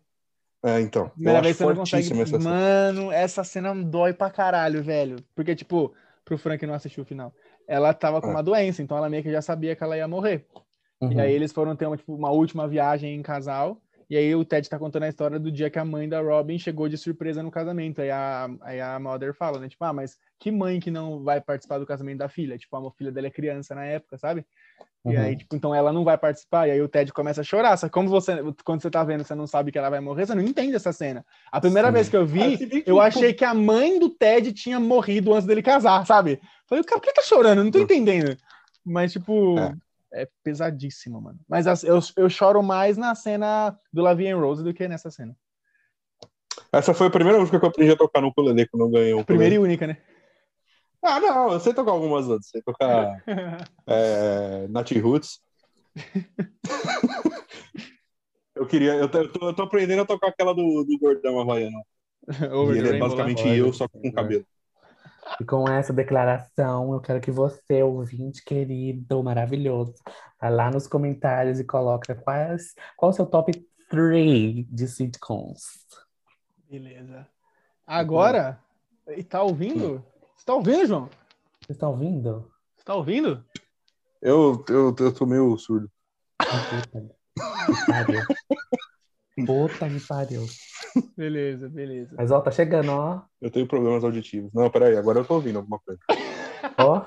É, então. Primeira vez você não consegue. essa cena. Mano, essa cena dói pra caralho, velho. Porque, tipo, pro Frank não assistiu o final. Ela tava com É. uma doença, então ela meio que já sabia que ela ia morrer. Uhum. E aí eles foram ter uma, tipo, uma última viagem em casal. E aí o Ted tá contando a história do dia que a mãe da Robin chegou de surpresa no casamento. Aí a, aí a Mother fala, né? Tipo, ah, mas que mãe que não vai participar do casamento da filha? Tipo, a filha dela é criança na época, sabe? E Uhum. aí, tipo, então ela não vai participar. E aí o Ted começa a chorar. Só como você, quando você tá vendo, você não sabe que ela vai morrer, você não entende essa cena. A primeira Sim. vez que eu vi, que, eu achei que a mãe do Ted tinha morrido antes dele casar, sabe? Falei, cara, por que tá chorando? Eu não tô entendendo. Mas, tipo, É. é, pesadíssimo, mano. Mas as- eu, eu choro mais na cena do Lavie and Rose do que nessa cena. Essa foi a primeira música que eu aprendi a tocar no ukulele quando eu ganhei um Primeira e única, né? Ah, não, eu sei tocar algumas outras. Sei tocar é, Nat Roots. eu queria, eu tô, eu tô- aprendendo a tocar aquela do, do Gordão Havaiano. Ele é basicamente eu, só com olha. cabelo. E com essa declaração, eu quero que você, ouvinte querido, maravilhoso, vá lá nos comentários e coloca quais, qual o seu top 3 de sitcoms. Beleza. Agora, e tá ouvindo? Você tá ouvindo, João? Vocês estão ouvindo? Você tá ouvindo? Eu, eu, eu tô meio surdo. Puta que pariu. Puta que pariu. Beleza, beleza. Mas ó, tá chegando, ó. Eu tenho problemas auditivos. Não, peraí, agora eu tô ouvindo alguma coisa. Ó.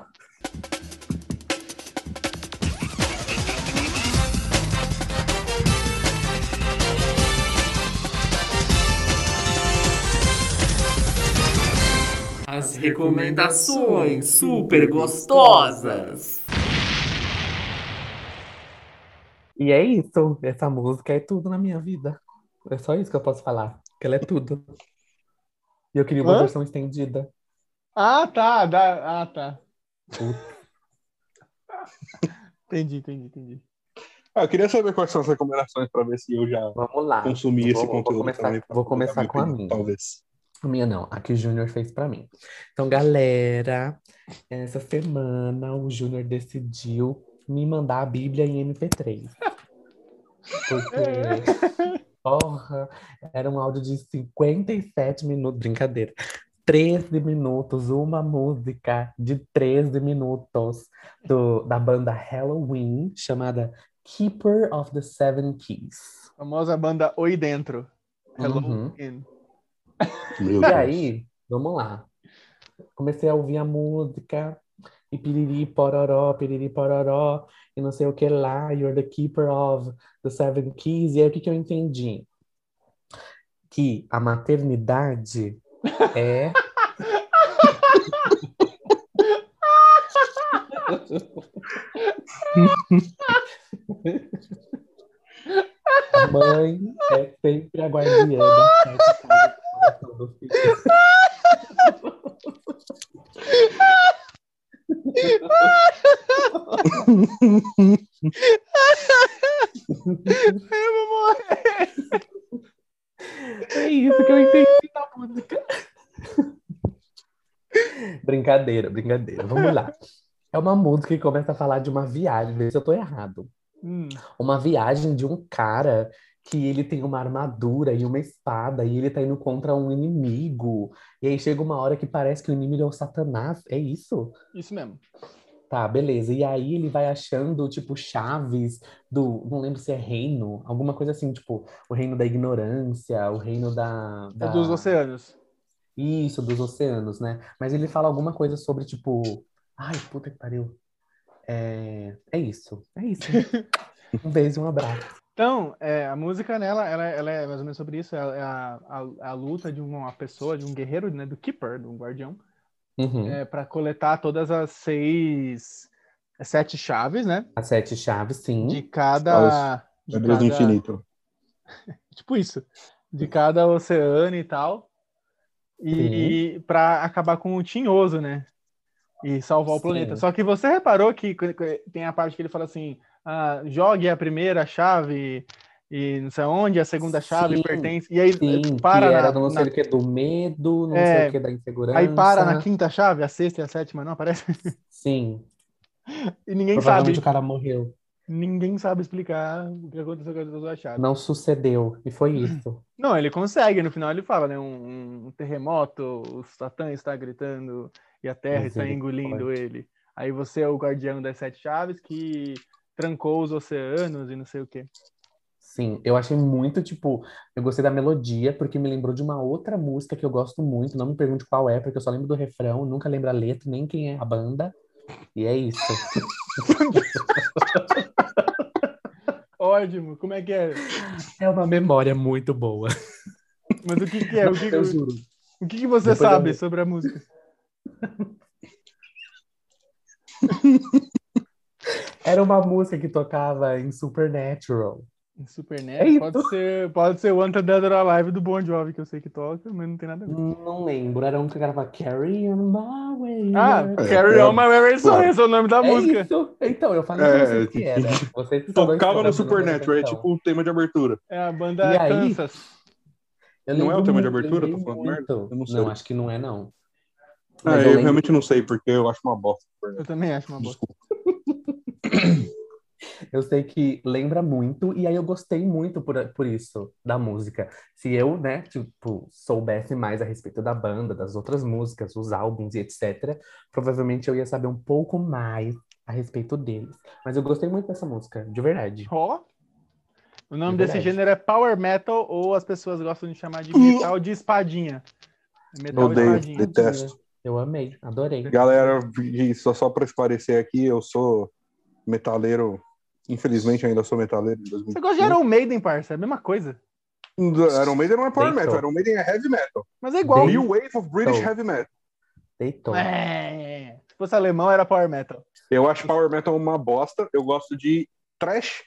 As recomendações super gostosas. E é isso. Essa música é tudo na minha vida. É só isso que eu posso falar. Que ela é tudo. E eu queria uma Hã? versão estendida. Ah, tá. dá- Ah, tá. Entendi, entendi, entendi. Ah, eu queria saber quais são as recomendações pra ver se eu já Vamos lá. consumi esse Vou- vou conteúdo começar- também. pra vou começar com a minha. Talvez. A minha não, a que o Júnior fez pra mim. Então, galera, essa semana o Júnior decidiu me mandar a Bíblia em MP3. Porque, porra, era um áudio de 57 minutos, brincadeira. 13 minutos, uma música de 13 minutos do, da banda Halloween, chamada Keeper of the Seven Keys. Famosa banda Oi Dentro. Hello Uhum. E aí, vamos lá. Comecei a ouvir a música e piriri pororó, piriri pororó, e não sei o que lá, you're the keeper of the seven keys. E aí, o que que eu entendi? Que a maternidade é. A mãe é sempre a guardiã casas do. Eu vou morrer. É isso que eu entendi da música. Brincadeira, brincadeira. Vamos lá. É uma música que começa a falar de uma viagem, vê se eu tô errado. Hum, Uma viagem de um cara que ele tem uma armadura e uma espada e ele tá indo contra um inimigo. E aí chega uma hora que parece que o inimigo é o Satanás. É isso? isso mesmo. Tá, beleza. E aí ele vai achando, tipo, chaves do. Não lembro se é reino, alguma coisa assim, tipo, o reino da ignorância, o reino da. É da... dos oceanos. Isso, dos oceanos, né? Mas ele fala alguma coisa sobre, tipo. Ai, puta que pariu. É, é isso, é isso. Um beijo e um abraço. Então, é, a música nela, ela, ela é mais ou menos sobre isso. É a, a, a luta de uma pessoa, de um guerreiro, né, do Keeper, do guardião, Uhum. é, para coletar todas as seis, sete chaves, né? As sete chaves, sim. De cada. De Pedras do cada- infinito. Tipo isso. De cada oceano e tal. E para acabar com o tinhoso, né? E salvar o Sim. planeta. Só que você reparou que tem a parte que ele fala assim: ah, jogue a primeira chave e não sei onde, a segunda chave Sim, pertence. E aí Sim, para que era na- do não sei na- o que do medo, não É, sei o que da insegurança. Aí para na quinta chave, a sexta e a sétima não aparece. Sim, E ninguém sabe. o cara morreu. Ninguém sabe explicar o que aconteceu com as duas chaves. Não sucedeu, e foi isso. Não, ele consegue. No final ele fala, né? Um, um terremoto, o Satã está gritando e a Terra está Misericórdia. engolindo ele. Aí você é o guardião das sete chaves que trancou os oceanos e não sei o quê. Sim, eu achei muito, tipo, eu gostei da melodia, porque me lembrou de uma outra música que eu gosto muito, não me pergunte qual é, porque eu só lembro do refrão, nunca lembro a letra, nem quem é a banda, e é isso. Ótimo, como é que é? É uma memória muito boa. Mas o que, que é? O que, Eu juro. o que, que você Depois eu sabe vou- sobre a música? Era uma música que tocava em Supernatural. Super É NES? pode ser, pode ser One Dead or Alive do Bon Jovi, que eu sei que toca, mas não tem nada a ver. Não lembro, era um que gravava Carry on My Way. Ah, É, Carry é, On My Way claro. esse é o nome da é música. isso. Então, eu falei É, pra vocês que era. Vocês Tocava no me Supernatural, é atenção. tipo o tema de abertura. É a banda E aí? Kansas. Eu Não é o tema de abertura? Tô falando merda? Eu não sei. Não, acho que não é, não. Ah, eu, eu realmente não sei, porque eu acho uma bosta. Eu também acho uma bosta. Desculpa. Eu sei que lembra muito, e aí eu gostei muito por, por isso, da música. Se eu, né, tipo, soubesse mais a respeito da banda, das outras músicas, os álbuns e etc., provavelmente eu ia saber um pouco mais a respeito deles. Mas eu gostei muito dessa música, de verdade. Ó. O nome É desse gênero é Power Metal, ou as pessoas gostam de chamar de metal de espadinha. Metal Odeio, espadinha. detesto. Eu amei, adorei. Galera, só, só pra esclarecer aqui, eu sou metaleiro. Infelizmente, ainda sou metaleiro. em Você 2021. gosta de Iron Maiden, parça? É a mesma coisa. Iron Maiden não é power Deitou. metal, Iron Maiden é heavy metal. Mas é igual. New Wave of British Deitou. Heavy Metal. Deitou. É. Se fosse alemão, era Power Metal. Eu acho power metal uma bosta. Eu gosto de trash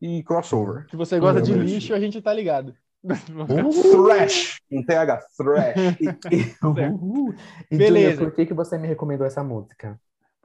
e crossover. Se você gosta de eu lixo, a gente tá ligado. Uh, Thrash. Um TH, thrash. uh, e Beleza. Por que, que você me recomendou essa música?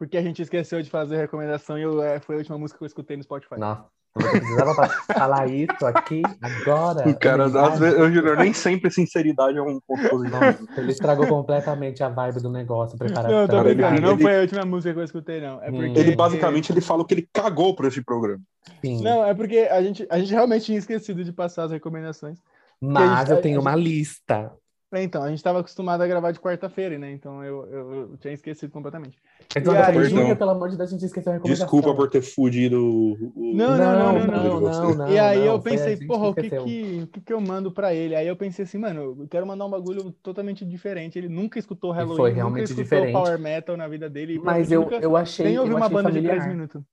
Porque a gente esqueceu de fazer recomendação e eu, é, foi a última música que eu escutei no Spotify. Nossa, Você precisava fa- falar isso aqui, agora. O cara, às vezes, eu juro, nem sempre sinceridade é um ponto positivo. Ele estragou completamente a vibe do negócio, Não, eu tô brincando. Não ele- foi a última música que eu escutei, não. É Hum. porque. Ele basicamente ele fala que ele cagou pra esse programa. Sim. Não, é porque a gente, a gente realmente tinha esquecido de passar as recomendações. Mas a eu gente- tenho a uma lista. É, Então, a gente estava acostumado a gravar de quarta-feira, né? Então eu, eu, eu tinha esquecido completamente. Então, aí- Júnior, pelo amor de Deus, a gente esqueceu a recomendação. Desculpa por ter fudido o. Não, não, não, não, não, não, não, e aí não, eu pensei, porra, o que que, o que que eu mando pra ele? Aí eu pensei assim, mano, eu quero mandar um bagulho totalmente diferente. Ele nunca escutou Halloween, foi nunca realmente escutou diferente. Power Metal na vida dele. Mas eu, nunca eu achei, nem eu ouviu uma achei banda de familiar. três minutos.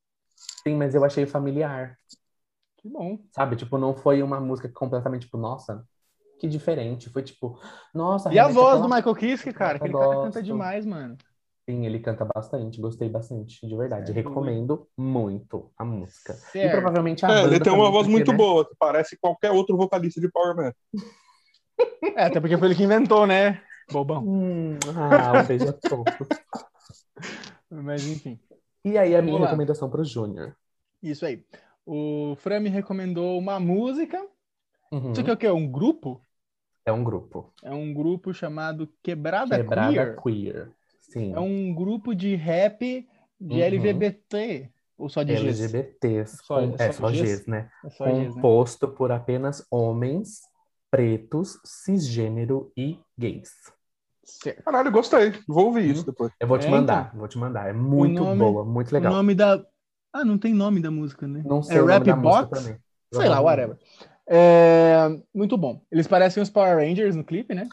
Sim, mas eu achei familiar. Que bom. Sabe? Tipo, não foi uma música completamente, tipo, nossa, que diferente. Foi tipo, nossa, E a voz do Michael Kiske, cara, cara canta Gosto. demais, mano. Sim, ele canta bastante, gostei bastante, de verdade. Certo. Recomendo muito a música. E provavelmente a É, ele tem uma voz porque, muito né? boa, que parece qualquer outro vocalista de Power Metal. É, até porque foi ele que inventou, né? Bobão. Hum, ah, um beijo a todos. Mas enfim, E aí, a minha Vamos lá. recomendação pro Júnior. isso aí. O Fran me recomendou uma música. Uhum. Isso aqui é o quê? Um grupo? É um grupo. É um grupo chamado Quebrada, Quebrada Queer. queer. Sim. É um grupo de rap de Uhum. LGBT. Ou só de Gs? LGBTs. Só- com- é só só Gs? Gs, né? É só Gs, né? Composto por apenas homens pretos, cisgênero e gays. Certo. Caralho, gostei. Vou ouvir Uhum. isso depois. Eu vou te É, mandar, vou te mandar. É muito nome- boa, muito O legal. nome da. Ah, não tem nome da música, né? Não sei é o nome Rap da música Box? também. Sei lá, whatever. É, muito bom. Eles parecem os Power Rangers no clipe, né?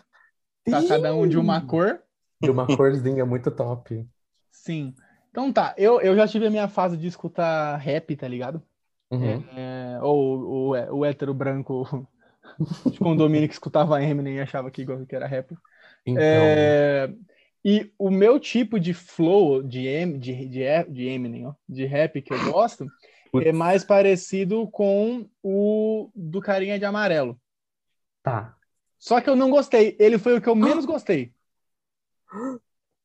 Tá cada um de uma cor. E uma corzinha muito top. Sim. Então tá, eu, eu já tive a minha fase de escutar rap, tá ligado? Uhum. É, ou o, o hétero branco de condomínio que escutava Eminem e achava que, igual que era rap. Então, É, e o meu tipo de flow de, de, de, de Eminem, ó, de rap que eu gosto, Putz. é mais parecido com o do carinha de amarelo. tá. Só que eu não gostei. Ele foi o que eu menos gostei.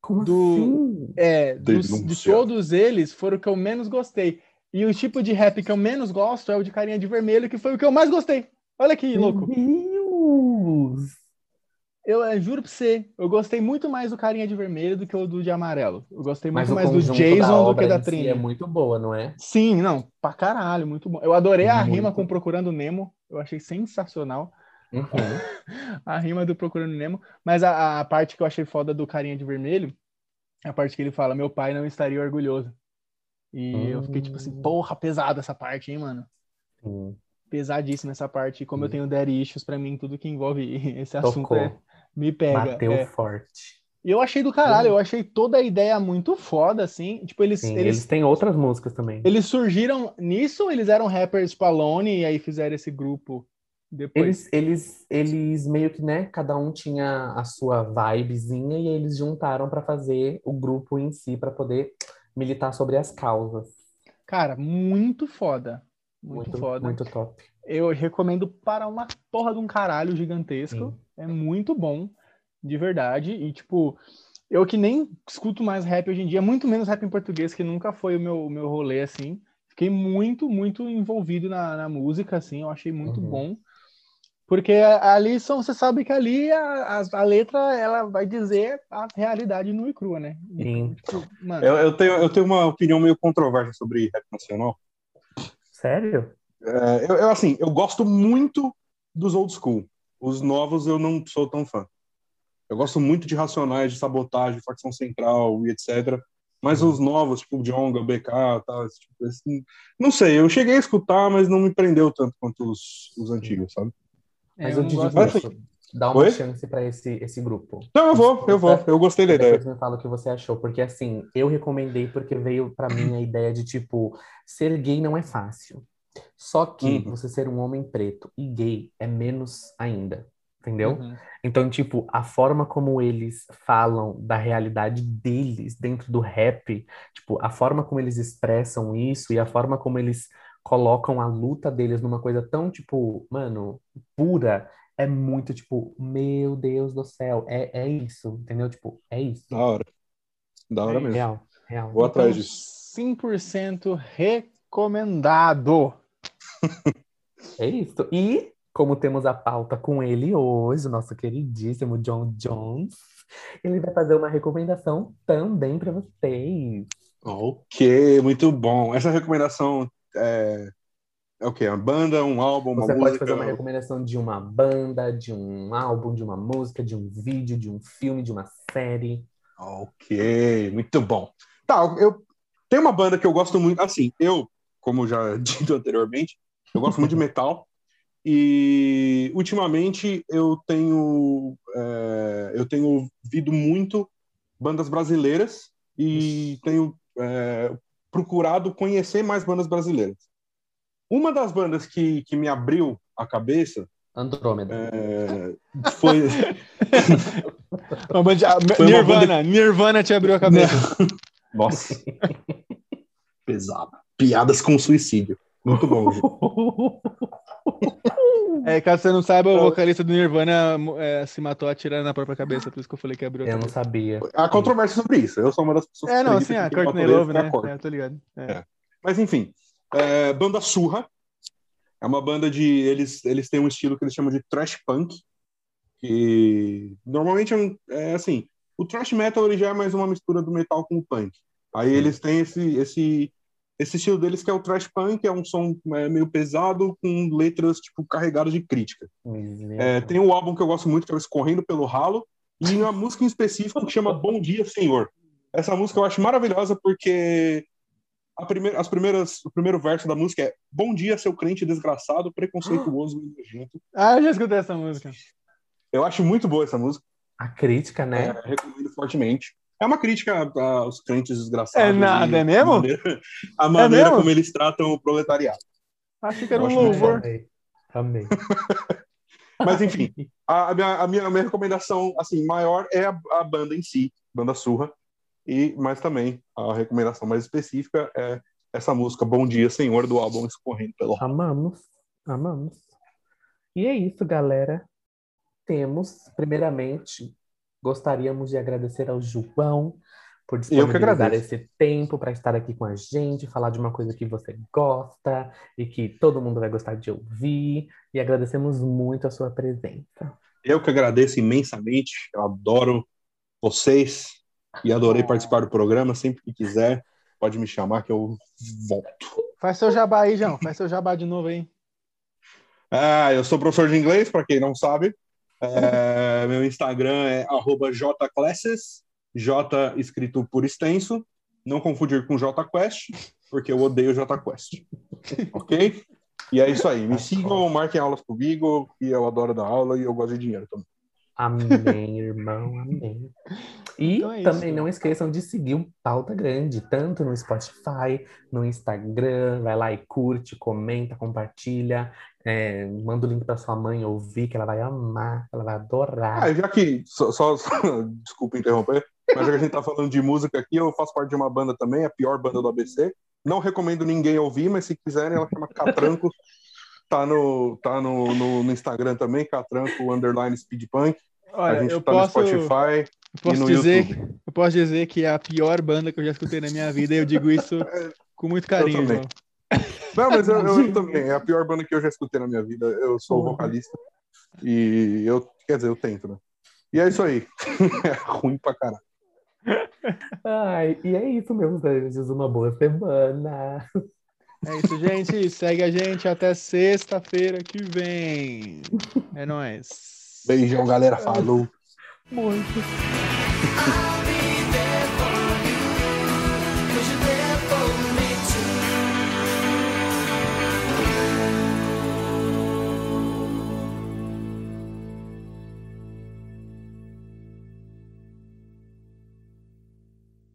Como Do- assim? É, dos- de todos eles, foram o que eu menos gostei. E o tipo de rap que eu menos gosto é o de carinha de vermelho, que foi o que eu mais gostei. Olha que louco. Meu Deus! Eu eh, juro pra você, eu gostei muito mais do carinha de vermelho do que o do de amarelo. Eu gostei muito mais do Jason do que da em si é muito boa, não é? Sim, não, pra caralho, muito bom. Eu adorei a Muito. rima com Procurando Nemo, eu achei sensacional Uhum. a rima do Procurando Nemo, mas a, a parte que eu achei foda do carinha de vermelho é a parte que ele fala: Meu pai não estaria orgulhoso. E eu fiquei tipo assim, Hum. porra, pesada essa parte, hein, mano? Sim. Pesadíssima essa parte. E como eu tenho daddy issues, pra mim, tudo que envolve esse assunto Tocou. é- me pega. Bateu é. forte. E eu achei do caralho, eu achei toda a ideia muito foda, assim. Tipo, eles, Sim, eles, eles têm outras músicas também. eles surgiram nisso, eles eram rappers tipo Alone e aí fizeram esse grupo depois. Eles, eles, eles meio que, né, cada um tinha a sua vibezinha e aí eles juntaram pra fazer o grupo em si pra poder militar sobre as causas. Cara, muito foda. Muito, Muito, foda. muito top. Eu recomendo para uma porra de um caralho gigantesco. Sim. É muito bom, de verdade. E, tipo, eu que nem escuto mais rap hoje em dia, muito menos rap em português, que nunca foi o meu, meu rolê, assim. Fiquei muito, muito envolvido na, na música, assim. Eu achei muito Uhum. bom. Porque ali são, você sabe que ali a, a, a letra, ela vai dizer a realidade nua e crua, né? Sim. Tipo, mano, Eu, eu tenho, eu tenho uma opinião meio controversa sobre rap nacional. Sério? É, eu, eu, assim, eu gosto muito dos old school. Os novos eu não sou tão fã. Eu gosto muito de Racionais, de Sabotagem, Facção Central e etc. Mas os novos, tipo o Jonga, o BK, tal, esse tipo, assim, não sei, eu cheguei a escutar, mas não me prendeu tanto quanto os, os antigos, sabe? é, Mas eu gosto digo Mas, isso. Dá uma Oi? chance pra esse, esse grupo. Não, eu vou, eu vou, eu gostei da ideia. Depois me fala o que você achou, porque assim, eu recomendei porque veio pra mim a ideia de tipo, ser gay não é fácil. Só que Uhum. você ser um homem preto e gay é menos ainda, entendeu? Uhum. Então, tipo, a forma como eles falam da realidade deles dentro do rap, tipo, a forma como eles expressam isso e a forma como eles colocam a luta deles numa coisa tão, tipo, mano, pura, é muito, tipo, meu Deus do céu, é, é isso, entendeu? Tipo, é isso. Da hora. Da hora É mesmo. Real, real. Vou atrás Então, disso. 100% recomendado. É isso. E como temos a pauta com ele hoje, o nosso queridíssimo John Jones, ele vai fazer uma recomendação também para vocês. Ok, muito bom. Essa recomendação é, é o quê? Uma banda, um álbum, uma Você pode música? fazer uma recomendação de uma banda, de um álbum, de uma música, de um vídeo, de um filme, de uma série. Ok, muito bom. Tá, eu tenho uma banda que eu gosto muito. Assim, eu, como já dito anteriormente, eu gosto muito de metal. E ultimamente eu tenho é, eu tenho ouvido muito bandas brasileiras e tenho é, procurado conhecer mais bandas brasileiras. Uma das bandas que, que me abriu a cabeça Andrômeda. é, foi Uma banda de- Foi uma Nirvana, banda- Nirvana te abriu a cabeça. Nossa. Pesado. Piadas com suicídio. Muito bom. É, caso você não saiba, o vocalista do Nirvana é, se matou atirando na própria cabeça, por isso que eu falei que abriu a Eu não sabia. Há controvérsia sobre isso. Eu sou uma das pessoas É, não, acreditam sim, a Courtney Love, né? É, tô ligado. É. É. Mas enfim, é, banda Surra é uma banda de eles eles têm um estilo que eles chamam de thrash punk que normalmente é, um- é assim o thrash metal ele já é mais uma mistura do metal com o punk aí eles têm esse esse esse estilo deles que é o thrash punk é um som é, meio pesado com letras tipo carregadas de crítica é, tem um álbum que eu gosto muito que é o Escorrendo pelo Ralo e uma música em específico que chama Bom Dia Senhor essa música eu acho maravilhosa porque a primeira, as primeiras, o primeiro verso da música é Bom dia, seu crente desgraçado, preconceituoso e nojento. Ah, eu já escutei essa música. Eu acho muito boa essa música, A crítica, né? é, recomendo fortemente. É uma crítica a- aos crentes desgraçados. É nada, e é mesmo? A maneira, a maneira mesmo? como eles tratam o proletariado. Achei que era Eu um acho louvor. Amei. Amei. Mas enfim, a, a minha, a, minha, a minha recomendação assim, maior é a, a banda em si, banda surra. E, mas também a recomendação mais específica é essa música Bom Dia Senhor do álbum Escorrendo pelo. Amamos, amamos. E é isso, galera. Temos, primeiramente, gostaríamos de agradecer ao João por disponibilizar esse tempo para estar aqui com a gente, falar de uma coisa que você gosta e que todo mundo vai gostar de ouvir. E agradecemos muito a sua presença. Eu que agradeço imensamente, eu adoro vocês e adorei participar do programa. Sempre que quiser, pode me chamar que eu volto. Faz seu jabá aí, João. Faz seu jabá de novo aí. Ah, eu sou professor de inglês, para quem não sabe. É, meu Instagram é arroba jclasses, J escrito por extenso. Não confundir com JQuest, porque eu odeio JQuest. ok? E é isso aí. Me sigam, marquem aulas comigo, que eu adoro dar aula e eu gosto de dinheiro também. Amém, irmão, amém. E Então é isso. também não esqueçam de seguir o Pauta Grande, tanto no Spotify, no Instagram. Vai lá e curte, comenta, compartilha. É, manda o link para sua mãe ouvir, que ela vai amar, ela vai adorar. Ah, já que, só, só- só- desculpa interromper, mas já que a gente tá falando de música aqui, eu faço parte de uma banda também, a pior banda do ABC. Não recomendo ninguém ouvir, mas se quiserem, ela chama Catranco. Tá no, tá no, no, no Instagram também, Catranco Underline Speedpunk. a Olha, gente eu tá posso, no Spotify eu posso e no dizer, YouTube. eu posso dizer que é a pior banda que eu já escutei na minha vida e eu digo isso com muito carinho, também. Não, mas eu, eu- eu também. É a pior banda que eu já escutei na minha vida. Eu sou vocalista. E eu, quer dizer, eu tento, né? E é isso aí. é ruim pra caralho. Ai, e é isso, meus anjos. Uma boa semana. É isso, gente. Segue a gente até sexta-feira que vem. É nóis. Beijão, galera. Falou. Muito.